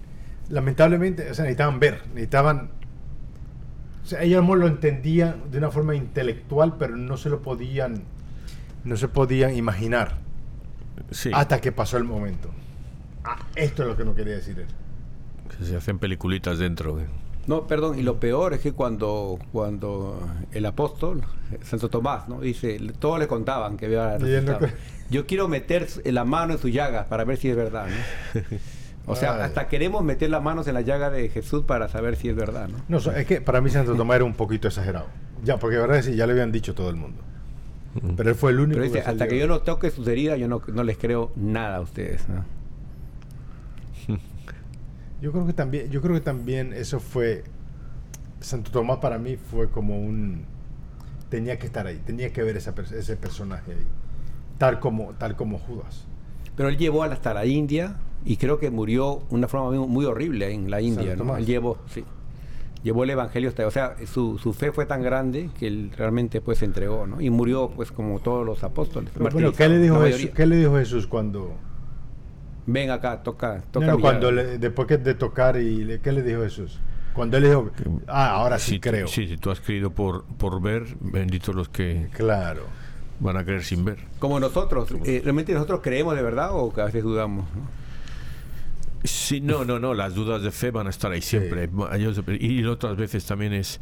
Lamentablemente, o sea, necesitaban ver. Necesitaban. O sea, ellos lo entendían de una forma intelectual, pero no se lo podían. No se podían imaginar Sí. hasta que pasó el momento. Ah, esto es lo que no quería decir él. Se hacen peliculitas dentro. ¿eh? No, perdón, y lo peor es que cuando, cuando el apóstol, Santo Tomás, ¿no? Dice, todos le contaban que había no Yo quiero meter la mano en su llaga para ver si es verdad, ¿no? O sea, Ay. hasta queremos meter las manos en la llaga de Jesús para saber si es verdad, ¿no? No, es que para mí Santo Tomás era un poquito exagerado. Ya, porque verdad es que ya le habían dicho todo el mundo. Pero él fue el único Pero dice, hasta salió- que yo no toque sus heridas, yo no, no les creo nada a ustedes, ¿no? Yo creo que también, yo creo que también eso fue Santo Tomás para mí fue como un tenía que estar ahí, tenía que ver esa ese personaje ahí, tal como tal como Judas. Pero él llevó hasta la India y creo que murió de una forma muy, muy horrible en la India, ¿no? Él llevó, sí. Llevó el evangelio hasta, o sea, su, su fe fue tan grande que él realmente pues se entregó, ¿no? Y murió pues como todos los apóstoles. Pero bueno, ¿qué le dijo Jesús, qué le dijo Jesús cuando Ven acá, toca, toca no, cuando le- después que de tocar y le- qué le dijo Jesús? Cuando él dijo, ah, ahora sí Si- creo. Sí, si tú has creído por, por ver, benditos los que Claro. van a creer sin ver. Como nosotros, eh, ¿realmente nosotros creemos de verdad o que a veces dudamos? ¿no? Sí, no, no, no, las dudas de fe van a estar ahí siempre. Ellos- Y otras veces también es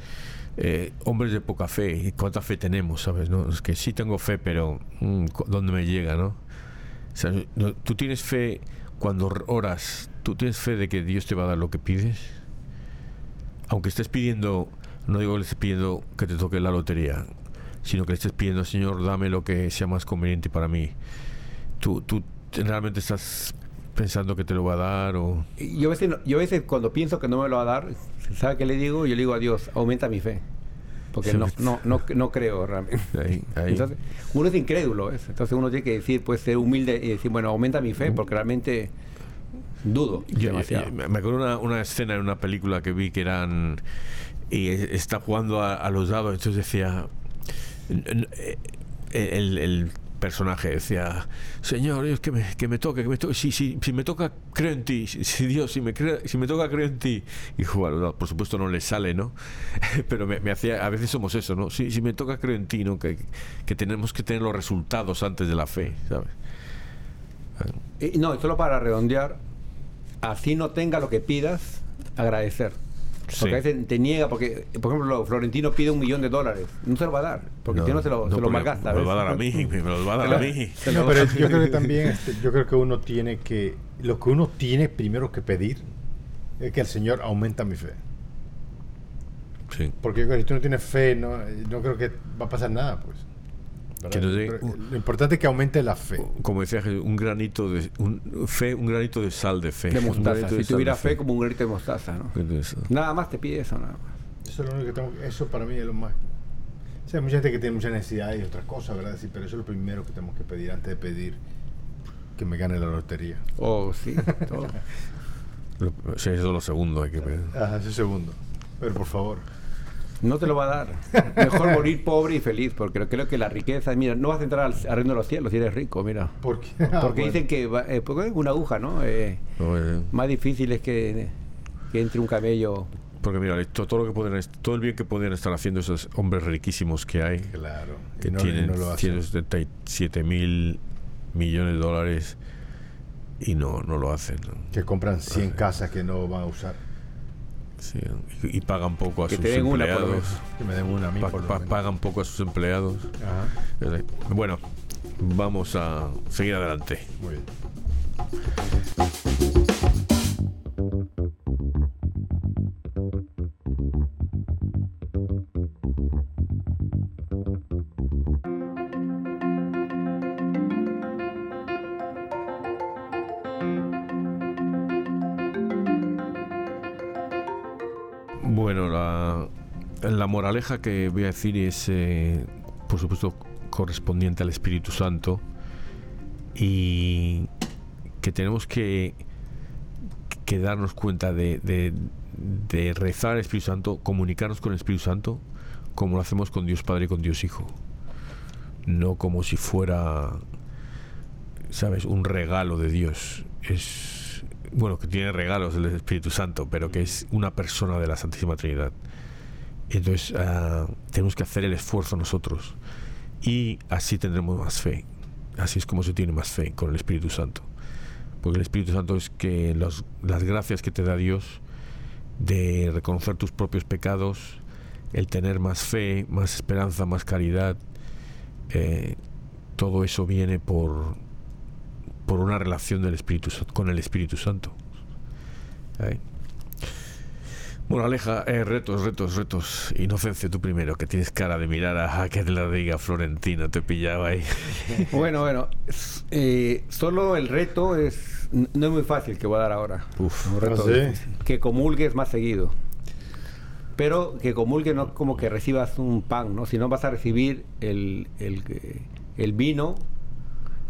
eh, hombres de poca fe. ¿Y ¿Cuánta fe tenemos, sabes? No? Es que sí tengo fe, pero mm, cu- ¿dónde me llega, no? O sea, no- tú tienes fe cuando oras, tú tienes fe de que Dios te va a dar lo que pides. Aunque estés pidiendo, no digo que le estés pidiendo que te toque la lotería, sino que le estés pidiendo, Señor, dame lo que sea más conveniente para mí. Tú, tú realmente estás pensando que te lo va a dar o... Yo a, veces, no- yo a veces cuando pienso que no me lo va a dar, ¿sabe qué le digo? Yo le digo a Dios, aumenta mi fe. Porque no, no, no, no creo realmente. Ahí, ahí. Entonces, uno es incrédulo, ¿ves? Entonces uno tiene que decir, pues ser humilde y decir, bueno, aumenta mi fe porque realmente dudo Yo- demasiado. me acuerdo una, una escena en una película que vi que eran y está jugando a, a los dados entonces decía eh, el, el personaje decía señor Dios que me, que me toque si, si, si me toca creo en ti si, Dios si me crea- si me toca creo en ti y bueno, no, por supuesto no le sale no pero me, hacía a veces somos eso no si, si me toca creo en ti no que, que tenemos que tener los resultados antes de la fe sabes Y no, solo para redondear, así no tenga lo que pidas, agradecer. Porque a veces te niega, porque, por ejemplo, Florentino pide un millón de dólares, no se lo va a dar, porque si no se lo, se lo malgasta. me lo va a dar a mí me lo va a dar a mí No, pero yo creo que también, este, yo creo que uno tiene que, lo que uno tiene primero que pedir es que el Señor aumenta mi fe. sí Porque si tú no tienes fe, no, no creo que va a pasar nada, pues. ¿Verdad? Que nos dé Pero un- lo importante es que aumente la fe. como decía Jesús, un granito de un, fe, un granito de sal de fe. de mostaza. de Si tuviera fe como un granito de mostaza, ¿no? Entonces, Nada más te pide eso, nada más. Eso es lo único que tengo, eso para mí es lo más. O sea, hay mucha gente que tiene mucha necesidad y otras cosas, ¿verdad? Sí, pero eso es lo primero que tenemos que pedir antes de pedir que me gane la lotería. Oh, sí, todo. sí, eso es lo segundo hay que ver. Ajá, ese segundo. Pero por favor. No te lo va a dar. Mejor morir pobre y feliz, porque creo que la riqueza, mira, no vas a entrar al, al reino de los cielos si eres rico, mira. ¿Por qué? Porque Ah, bueno. dicen que va- eh, porque es una aguja, ¿no? Eh, más difícil es que, que entre un camello. porque mira, to- todo lo que pueden, todo el bien que podrían estar haciendo esos hombres riquísimos que hay, Claro. que no- tienen no lo hacen. 177 mil millones de dólares y no, no lo hacen. Que compran 100 casas que no van a usar. Sí, y, y pagan poco a Que sus te den una, por lo empleados. Que me den una a mí Pa- por lo pa- menos. pagan poco a sus empleados. Ajá. Bueno, vamos a seguir adelante. Muy bien. Bueno, la, la moraleja que voy a decir es, eh, por supuesto, correspondiente al Espíritu Santo y que tenemos que, que darnos cuenta de, de- de rezar al Espíritu Santo, comunicarnos con el Espíritu Santo como lo hacemos con Dios Padre y con Dios Hijo. No como si fuera, ¿sabes?, un regalo de Dios. Es, bueno, que tiene regalos del Espíritu Santo, pero que es una persona de la Santísima Trinidad. Entonces, ah, tenemos que hacer el esfuerzo nosotros. Y así tendremos más fe. Así es como se tiene más fe con el Espíritu Santo. porque el Espíritu Santo es que las gracias que te da Dios de reconocer tus propios pecados, el tener más fe, más esperanza, más caridad, eh, todo eso viene por, por una relación del Espíritu Sa- con el Espíritu Santo. ¿Eh? Bueno, Aleja, eh, retos, retos, retos. Inocencia, tú primero, que tienes cara de mirar a, a que te la diga Florentino, te pillaba ahí. Bueno, bueno, eh, solo el reto es no es muy fácil que voy a dar ahora. Uf. Un reto ¿Ah, sí? Que comulgues más seguido. Pero que comulgues no como que recibas un pan, ¿no? Sino vas a recibir el, el, el vino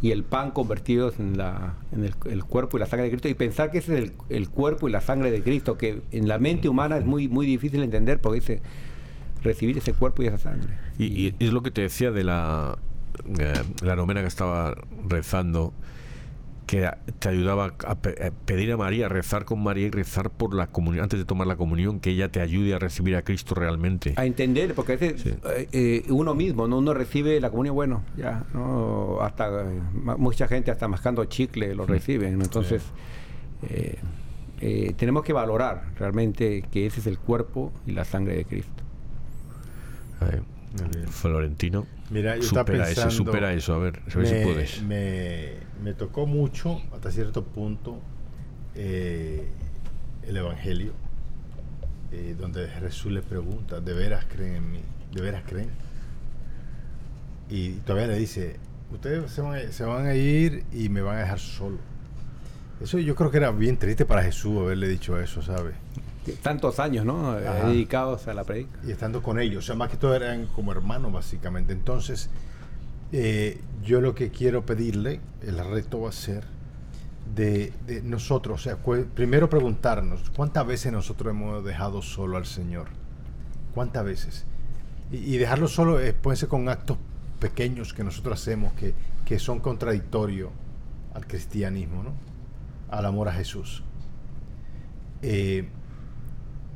y el pan convertidos en, la, en el, cuerpo y la sangre de Cristo y pensar que ese es el, el cuerpo y la sangre de Cristo, que en la mente humana es muy, muy difícil entender porque dice recibir ese cuerpo y esa sangre. Y, y es lo que te decía de la, eh, la novena que estaba rezando, que te ayudaba a, a pedir a María, a rezar con María y rezar por la comunión, antes de tomar la comunión, que ella te ayude a recibir a Cristo realmente. a entender, porque a veces Sí. eh, eh, uno mismo, ¿no? uno recibe la comunión, bueno, ya, ¿no? hasta eh, mucha gente hasta mascando chicle lo reciben, ¿no? entonces eh, eh, tenemos que valorar realmente que ese es el cuerpo y la sangre de Cristo. Eh, bien. Florentino, Mira, yo supera eso, supera eso, a ver, a ver si puedes. Me, me tocó mucho, hasta cierto punto, eh, el Evangelio, eh, donde Jesús le pregunta, ¿de veras creen en mí? ¿De veras creen? Y todavía le dice, ustedes se van, a, se van a ir y me van a dejar solo. Eso yo creo que era bien triste para Jesús haberle dicho eso, ¿sabes? Tantos años, ¿no? Eh, Ajá. dedicados a la predica. y estando con ellos. O sea, más que todo eran como hermanos, básicamente. Entonces, eh, yo lo que quiero pedirle, el reto va a ser de, de nosotros, o sea, primero preguntarnos, ¿cuántas veces nosotros hemos dejado solo al Señor? ¿Cuántas veces? Y, y dejarlo solo eh, puede ser con actos pequeños que nosotros hacemos que, que son contradictorios al cristianismo, ¿no? Al amor a Jesús. Eh,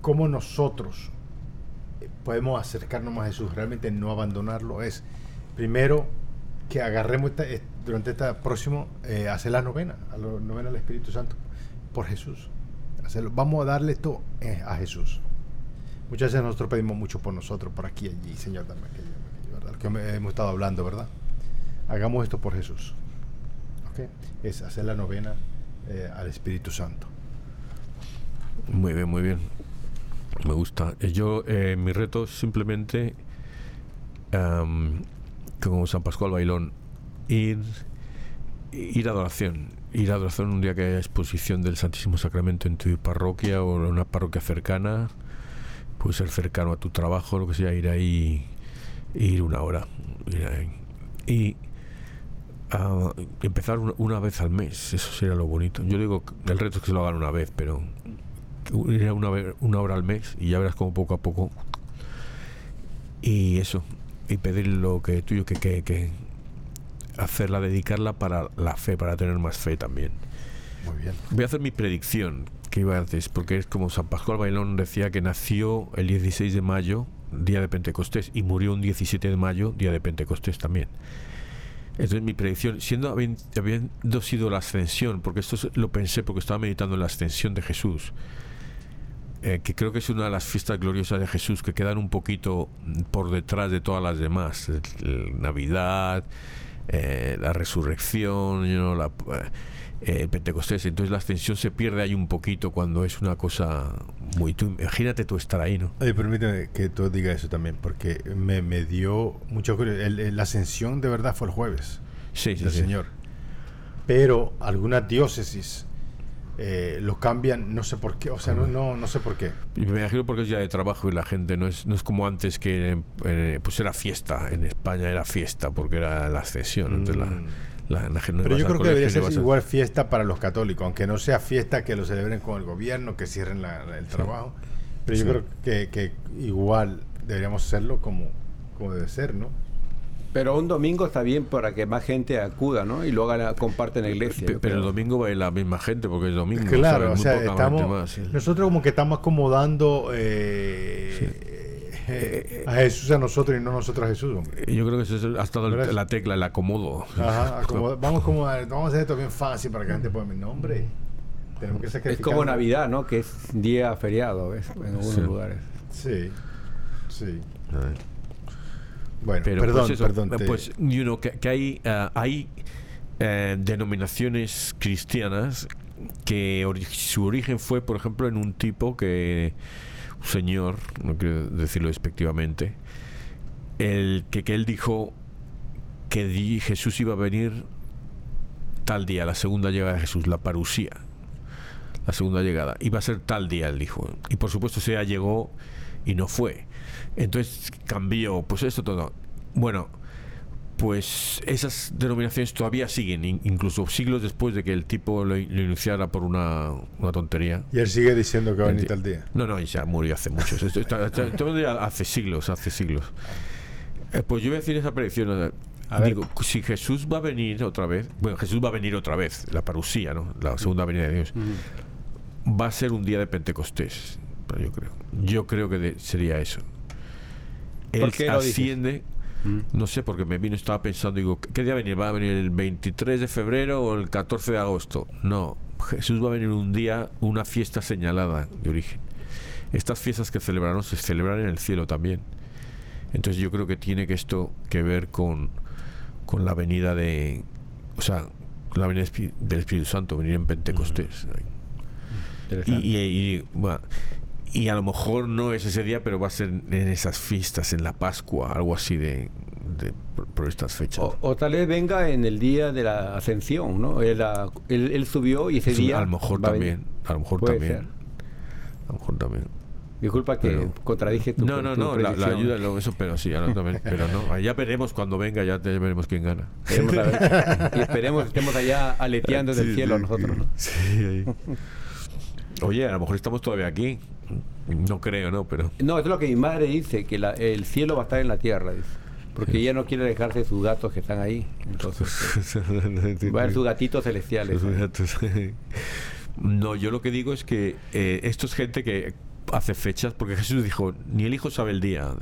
¿Cómo nosotros eh, podemos acercarnos más a Jesús, realmente no abandonarlo, es primero que agarremos durante esta próxima, eh, hacer la novena, a la novena del Espíritu Santo, por Jesús. Hacerlo. Vamos a darle esto eh, a Jesús. Muchas veces nosotros pedimos mucho por nosotros, por aquí, allí, Señor, dame aquello, ¿verdad? Lo que hemos estado hablando, ¿verdad? Hagamos esto por Jesús. Es hacer la novena al Espíritu Santo. Muy bien, muy bien. Me gusta. Eh, Yo, eh, mi reto es simplemente, am, como San Pascual Bailón, ir, ir a adoración. Ir a adoración un día que haya exposición del Santísimo Sacramento en tu parroquia o en una parroquia cercana. Puede ser cercano a tu trabajo, lo que sea, ir ahí, ir una hora. ir ahí. Y ah, empezar una, vez al mes, eso sería lo bonito. Yo digo, el reto es que se lo hagan una vez, pero ir a una, una hora al mes y ya verás como poco a poco. Y eso, y pedir lo que tuyo, que, que, que hacerla, dedicarla para la fe, para tener más fe también. Muy bien. Voy a hacer mi predicción que iba antes, porque es como San Pascual Bailón decía que nació el 16 de mayo, día de Pentecostés, y murió un 17 de mayo, día de Pentecostés también. Entonces mi predicción, siendo habi- habiendo sido la ascensión, porque esto es- lo pensé porque estaba meditando en la ascensión de Jesús, eh, que creo que es una de las fiestas gloriosas de Jesús que quedan un poquito por detrás de todas las demás. El- el Navidad, eh, la resurrección, you know, la, eh, el Pentecostés. Entonces la ascensión se pierde ahí un poquito cuando es una cosa muy... Tú, imagínate tú estar ahí, ¿no? Oye, permíteme que tú digas eso también, porque me, me dio mucha curiosidad. La ascensión de verdad fue el jueves Sí, sí, del sí. Señor. Pero algunas diócesis eh, lo cambian, no sé por qué, o sea, no, no, no sé por qué. Y me imagino porque es día de trabajo y la gente no es, no es como antes que eh, pues era fiesta. En España era fiesta porque era la ascensión. Entonces la, Mm. la- la gente no Pero yo creo que debería ser a- igual fiesta para los católicos, aunque no sea fiesta que lo celebren con el gobierno, que cierren la- la- el trabajo. Pero yo Sí. creo que, que igual deberíamos hacerlo como, como debe ser, ¿no? Pero un domingo está bien para que más gente acuda, ¿no? Y luego la comparten en la iglesia. Pero el domingo va a ir la misma gente porque es domingo. Claro, o Muy sea, poca estamos, gente más, sí. nosotros como que estamos acomodando eh, Eh, a Jesús a nosotros y no nosotros a Jesús, hombre. Yo creo que eso es- ha estado el- ¿Verdad? la tecla, el acomodo. Ajá, acomoda- vamos, como a, vamos a hacer esto bien fácil para que la gente pueda mi nombre. Tenemos que Es como Navidad, ¿no? Que es día feriado, ¿ves? En algunos Sí. lugares. Sí, sí. A ver. Bueno, Pero perdón, pues eso, perdón. te- pues, you know, que, que hay, ah, hay eh, denominaciones cristianas que ori- su origen fue, por ejemplo, en un tipo que, un señor, no quiero decirlo despectivamente, el que, que él dijo que di- Jesús iba a venir tal día, la segunda llegada de Jesús, la parusía, la segunda llegada, iba a ser tal día, él dijo. Y por supuesto, ese día llegó y no fue. Entonces cambió, pues esto todo. Bueno, pues esas denominaciones todavía siguen, in- incluso siglos después de que el tipo lo, iniciara por una, una tontería. Y él sigue diciendo que va a venir Enti- tal día. No, no, ya murió hace muchos. Esto está- estamos ya hace siglos, hace siglos. Eh, pues yo voy a decir esa predicción. ver. Digo, si Jesús va a venir otra vez, bueno, Jesús va a venir otra vez, la parusía, ¿no? La segunda venida de Dios. Va a ser un día de Pentecostés, pero yo creo. Yo creo que de- sería eso. Él ¿Por qué lo dices? asciende, no sé, porque me vino, estaba pensando, digo, ¿qué día va a venir? ¿Va a venir el 23 de febrero o el 14 de agosto? No, Jesús va a venir un día, una fiesta señalada de origen. Estas fiestas que celebraron se celebran en el cielo también. Entonces yo creo que tiene que esto que ver con, con la venida de, o sea, la venida del Espíritu Santo, venir en Pentecostés. Y, Interesante. y, y, bueno, y a lo mejor no es ese día, pero va a ser en esas fiestas, en la Pascua, algo así de, de- por, por estas fechas. O, o tal vez venga en el día de la ascensión, ¿no? Él, él- él subió y ese día. a lo mejor a también, a lo mejor Puede también. ser. A lo mejor también. Disculpa que Pero- contradije tu No, no, tu no, la, ayuda, lo- eso, pero sí, ahora también, pero no, ya veremos cuando venga, ya te- veremos quién gana. Ver. y esperemos que estemos allá aleteando del Sí, cielo sí, nosotros, ¿no? Sí, ahí. Oye, a lo mejor estamos todavía aquí. No creo, ¿no? Pero. No, es lo que mi madre dice, que la- el cielo va a estar en la tierra, dice. Porque ella no quiere dejarse sus gatos que están ahí. Entonces, va a ver sus gatitos celestiales. Sus gatos. No, yo lo que digo es que eh, esto es gente que hace fechas, porque Jesús dijo, ni el Hijo sabe el día,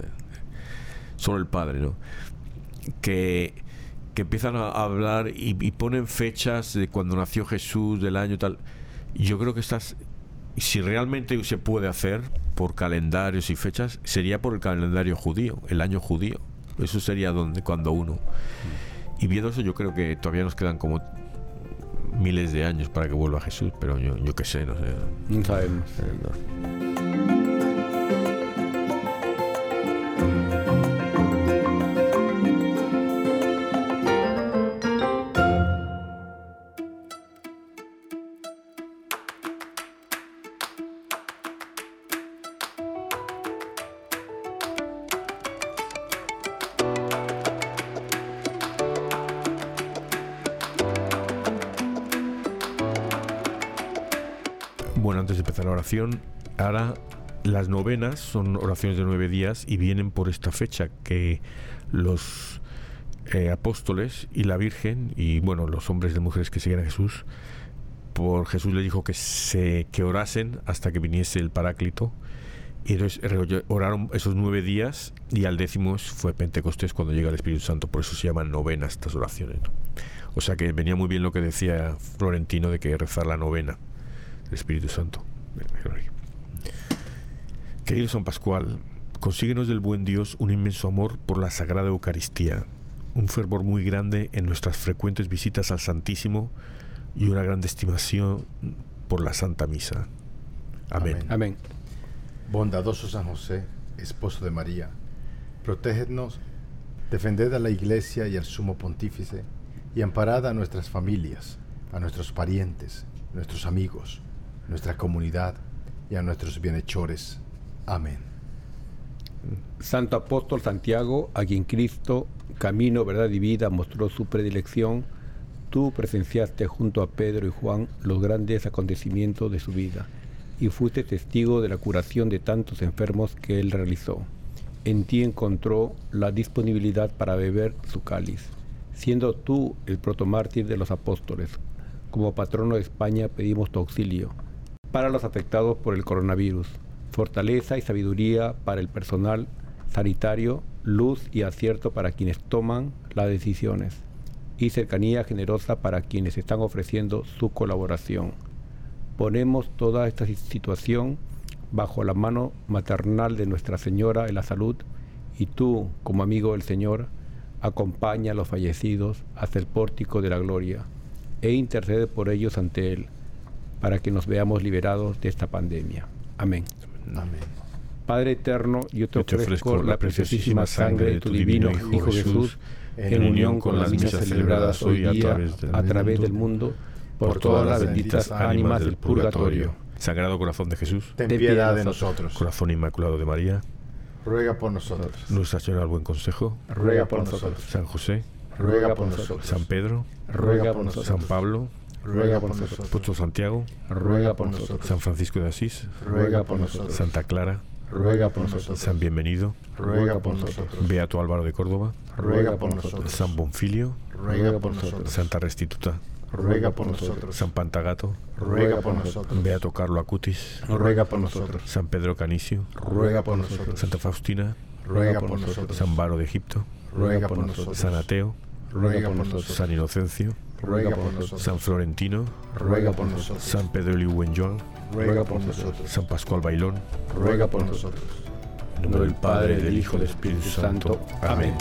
solo el Padre, ¿no? Que, que empiezan a hablar y, y ponen fechas de cuando nació Jesús, del año tal. Yo creo que estas, si realmente se puede hacer por calendarios y fechas, sería por el calendario judío, el año judío. Eso sería donde, cuando uno. Y viendo eso, yo creo que todavía nos quedan como miles de años para que vuelva Jesús, pero yo, yo qué sé, no sé. No sabemos. Eh, no. Antes de empezar la oración, ahora las novenas son oraciones de nueve días y vienen por esta fecha que los eh, apóstoles y la Virgen y bueno los hombres y mujeres que siguen a Jesús, por Jesús les dijo que se que orasen hasta que viniese el Paráclito. Y entonces re- oraron esos nueve días y al décimo fue Pentecostés cuando llega el Espíritu Santo, por eso se llaman novenas estas oraciones. O sea que venía muy bien lo que decía Florentino de que rezar la novena Espíritu Santo. Querido San Pascual, consíguenos del buen Dios un inmenso amor por la Sagrada Eucaristía, un fervor muy grande en nuestras frecuentes visitas al Santísimo y una gran estimación por la Santa Misa. Amén. Amén. Amén. Bondadoso San José, esposo de María, protégednos, defended a la Iglesia y al Sumo Pontífice, y amparad a nuestras familias, a nuestros parientes, nuestros amigos, nuestra comunidad y a nuestros bienhechores. Amén. Santo Apóstol Santiago, a quien Cristo, camino, verdad y vida, mostró su predilección, tú presenciaste junto a Pedro y Juan los grandes acontecimientos de su vida y fuiste testigo de la curación de tantos enfermos que él realizó. En ti encontró la disponibilidad para beber su cáliz, siendo tú el protomártir de los apóstoles. Como patrono de España pedimos tu auxilio para los afectados por el coronavirus, fortaleza y sabiduría para el personal sanitario, luz y acierto para quienes toman las decisiones y cercanía generosa para quienes están ofreciendo su colaboración. Ponemos toda esta situación bajo la mano maternal de Nuestra Señora de la Salud y tú, como amigo del Señor, acompaña a los fallecidos hasta el pórtico de la gloria e intercede por ellos ante Él, para que nos veamos liberados de esta pandemia. Amén. Amén. Padre eterno, yo te Yo te ofrezco ofrezco la preciosísima sangre de tu divino Hijo Jesús, en unión con las misas celebradas hoy día a través del mundo, por todas las benditas ánimas del purgatorio. Sagrado Corazón de Jesús, Ten piedad de nosotros. Corazón Inmaculado de María, Ruega por nosotros. Nuestra Señora del Buen Consejo, Ruega por nosotros. San José, Ruega por nosotros. San Pedro, Ruega por nosotros. San Pablo, Ruega por nosotros. Apóstol Santiago, Ruega por nosotros. San Francisco de Asís, Ruega por nosotros. Santa Clara, Ruega por nosotros. San Bienvenido, Ruega por nosotros. Beato Álvaro de Córdoba, Ruega por nosotros. San Bonfilio, Ruega por nosotros. Santa Restituta, Ruega por nosotros. San Pantagato, Ruega por nosotros. Beato Carlo Acutis, Ruega por nosotros. San Pedro Canicio, Ruega por nosotros. Santa Faustina, Ruega por nosotros. San Baro de Egipto, Ruega por nosotros. San Ateo, Ruega por nosotros. San Inocencio, Ruega por nosotros. San Florentino, Ruega por nosotros. San Pedro Liuwenjuan, Ruega por nosotros. San Pascual Bailón, Ruega por nosotros. en nombre del Padre, del Hijo y del Espíritu Santo. Amén.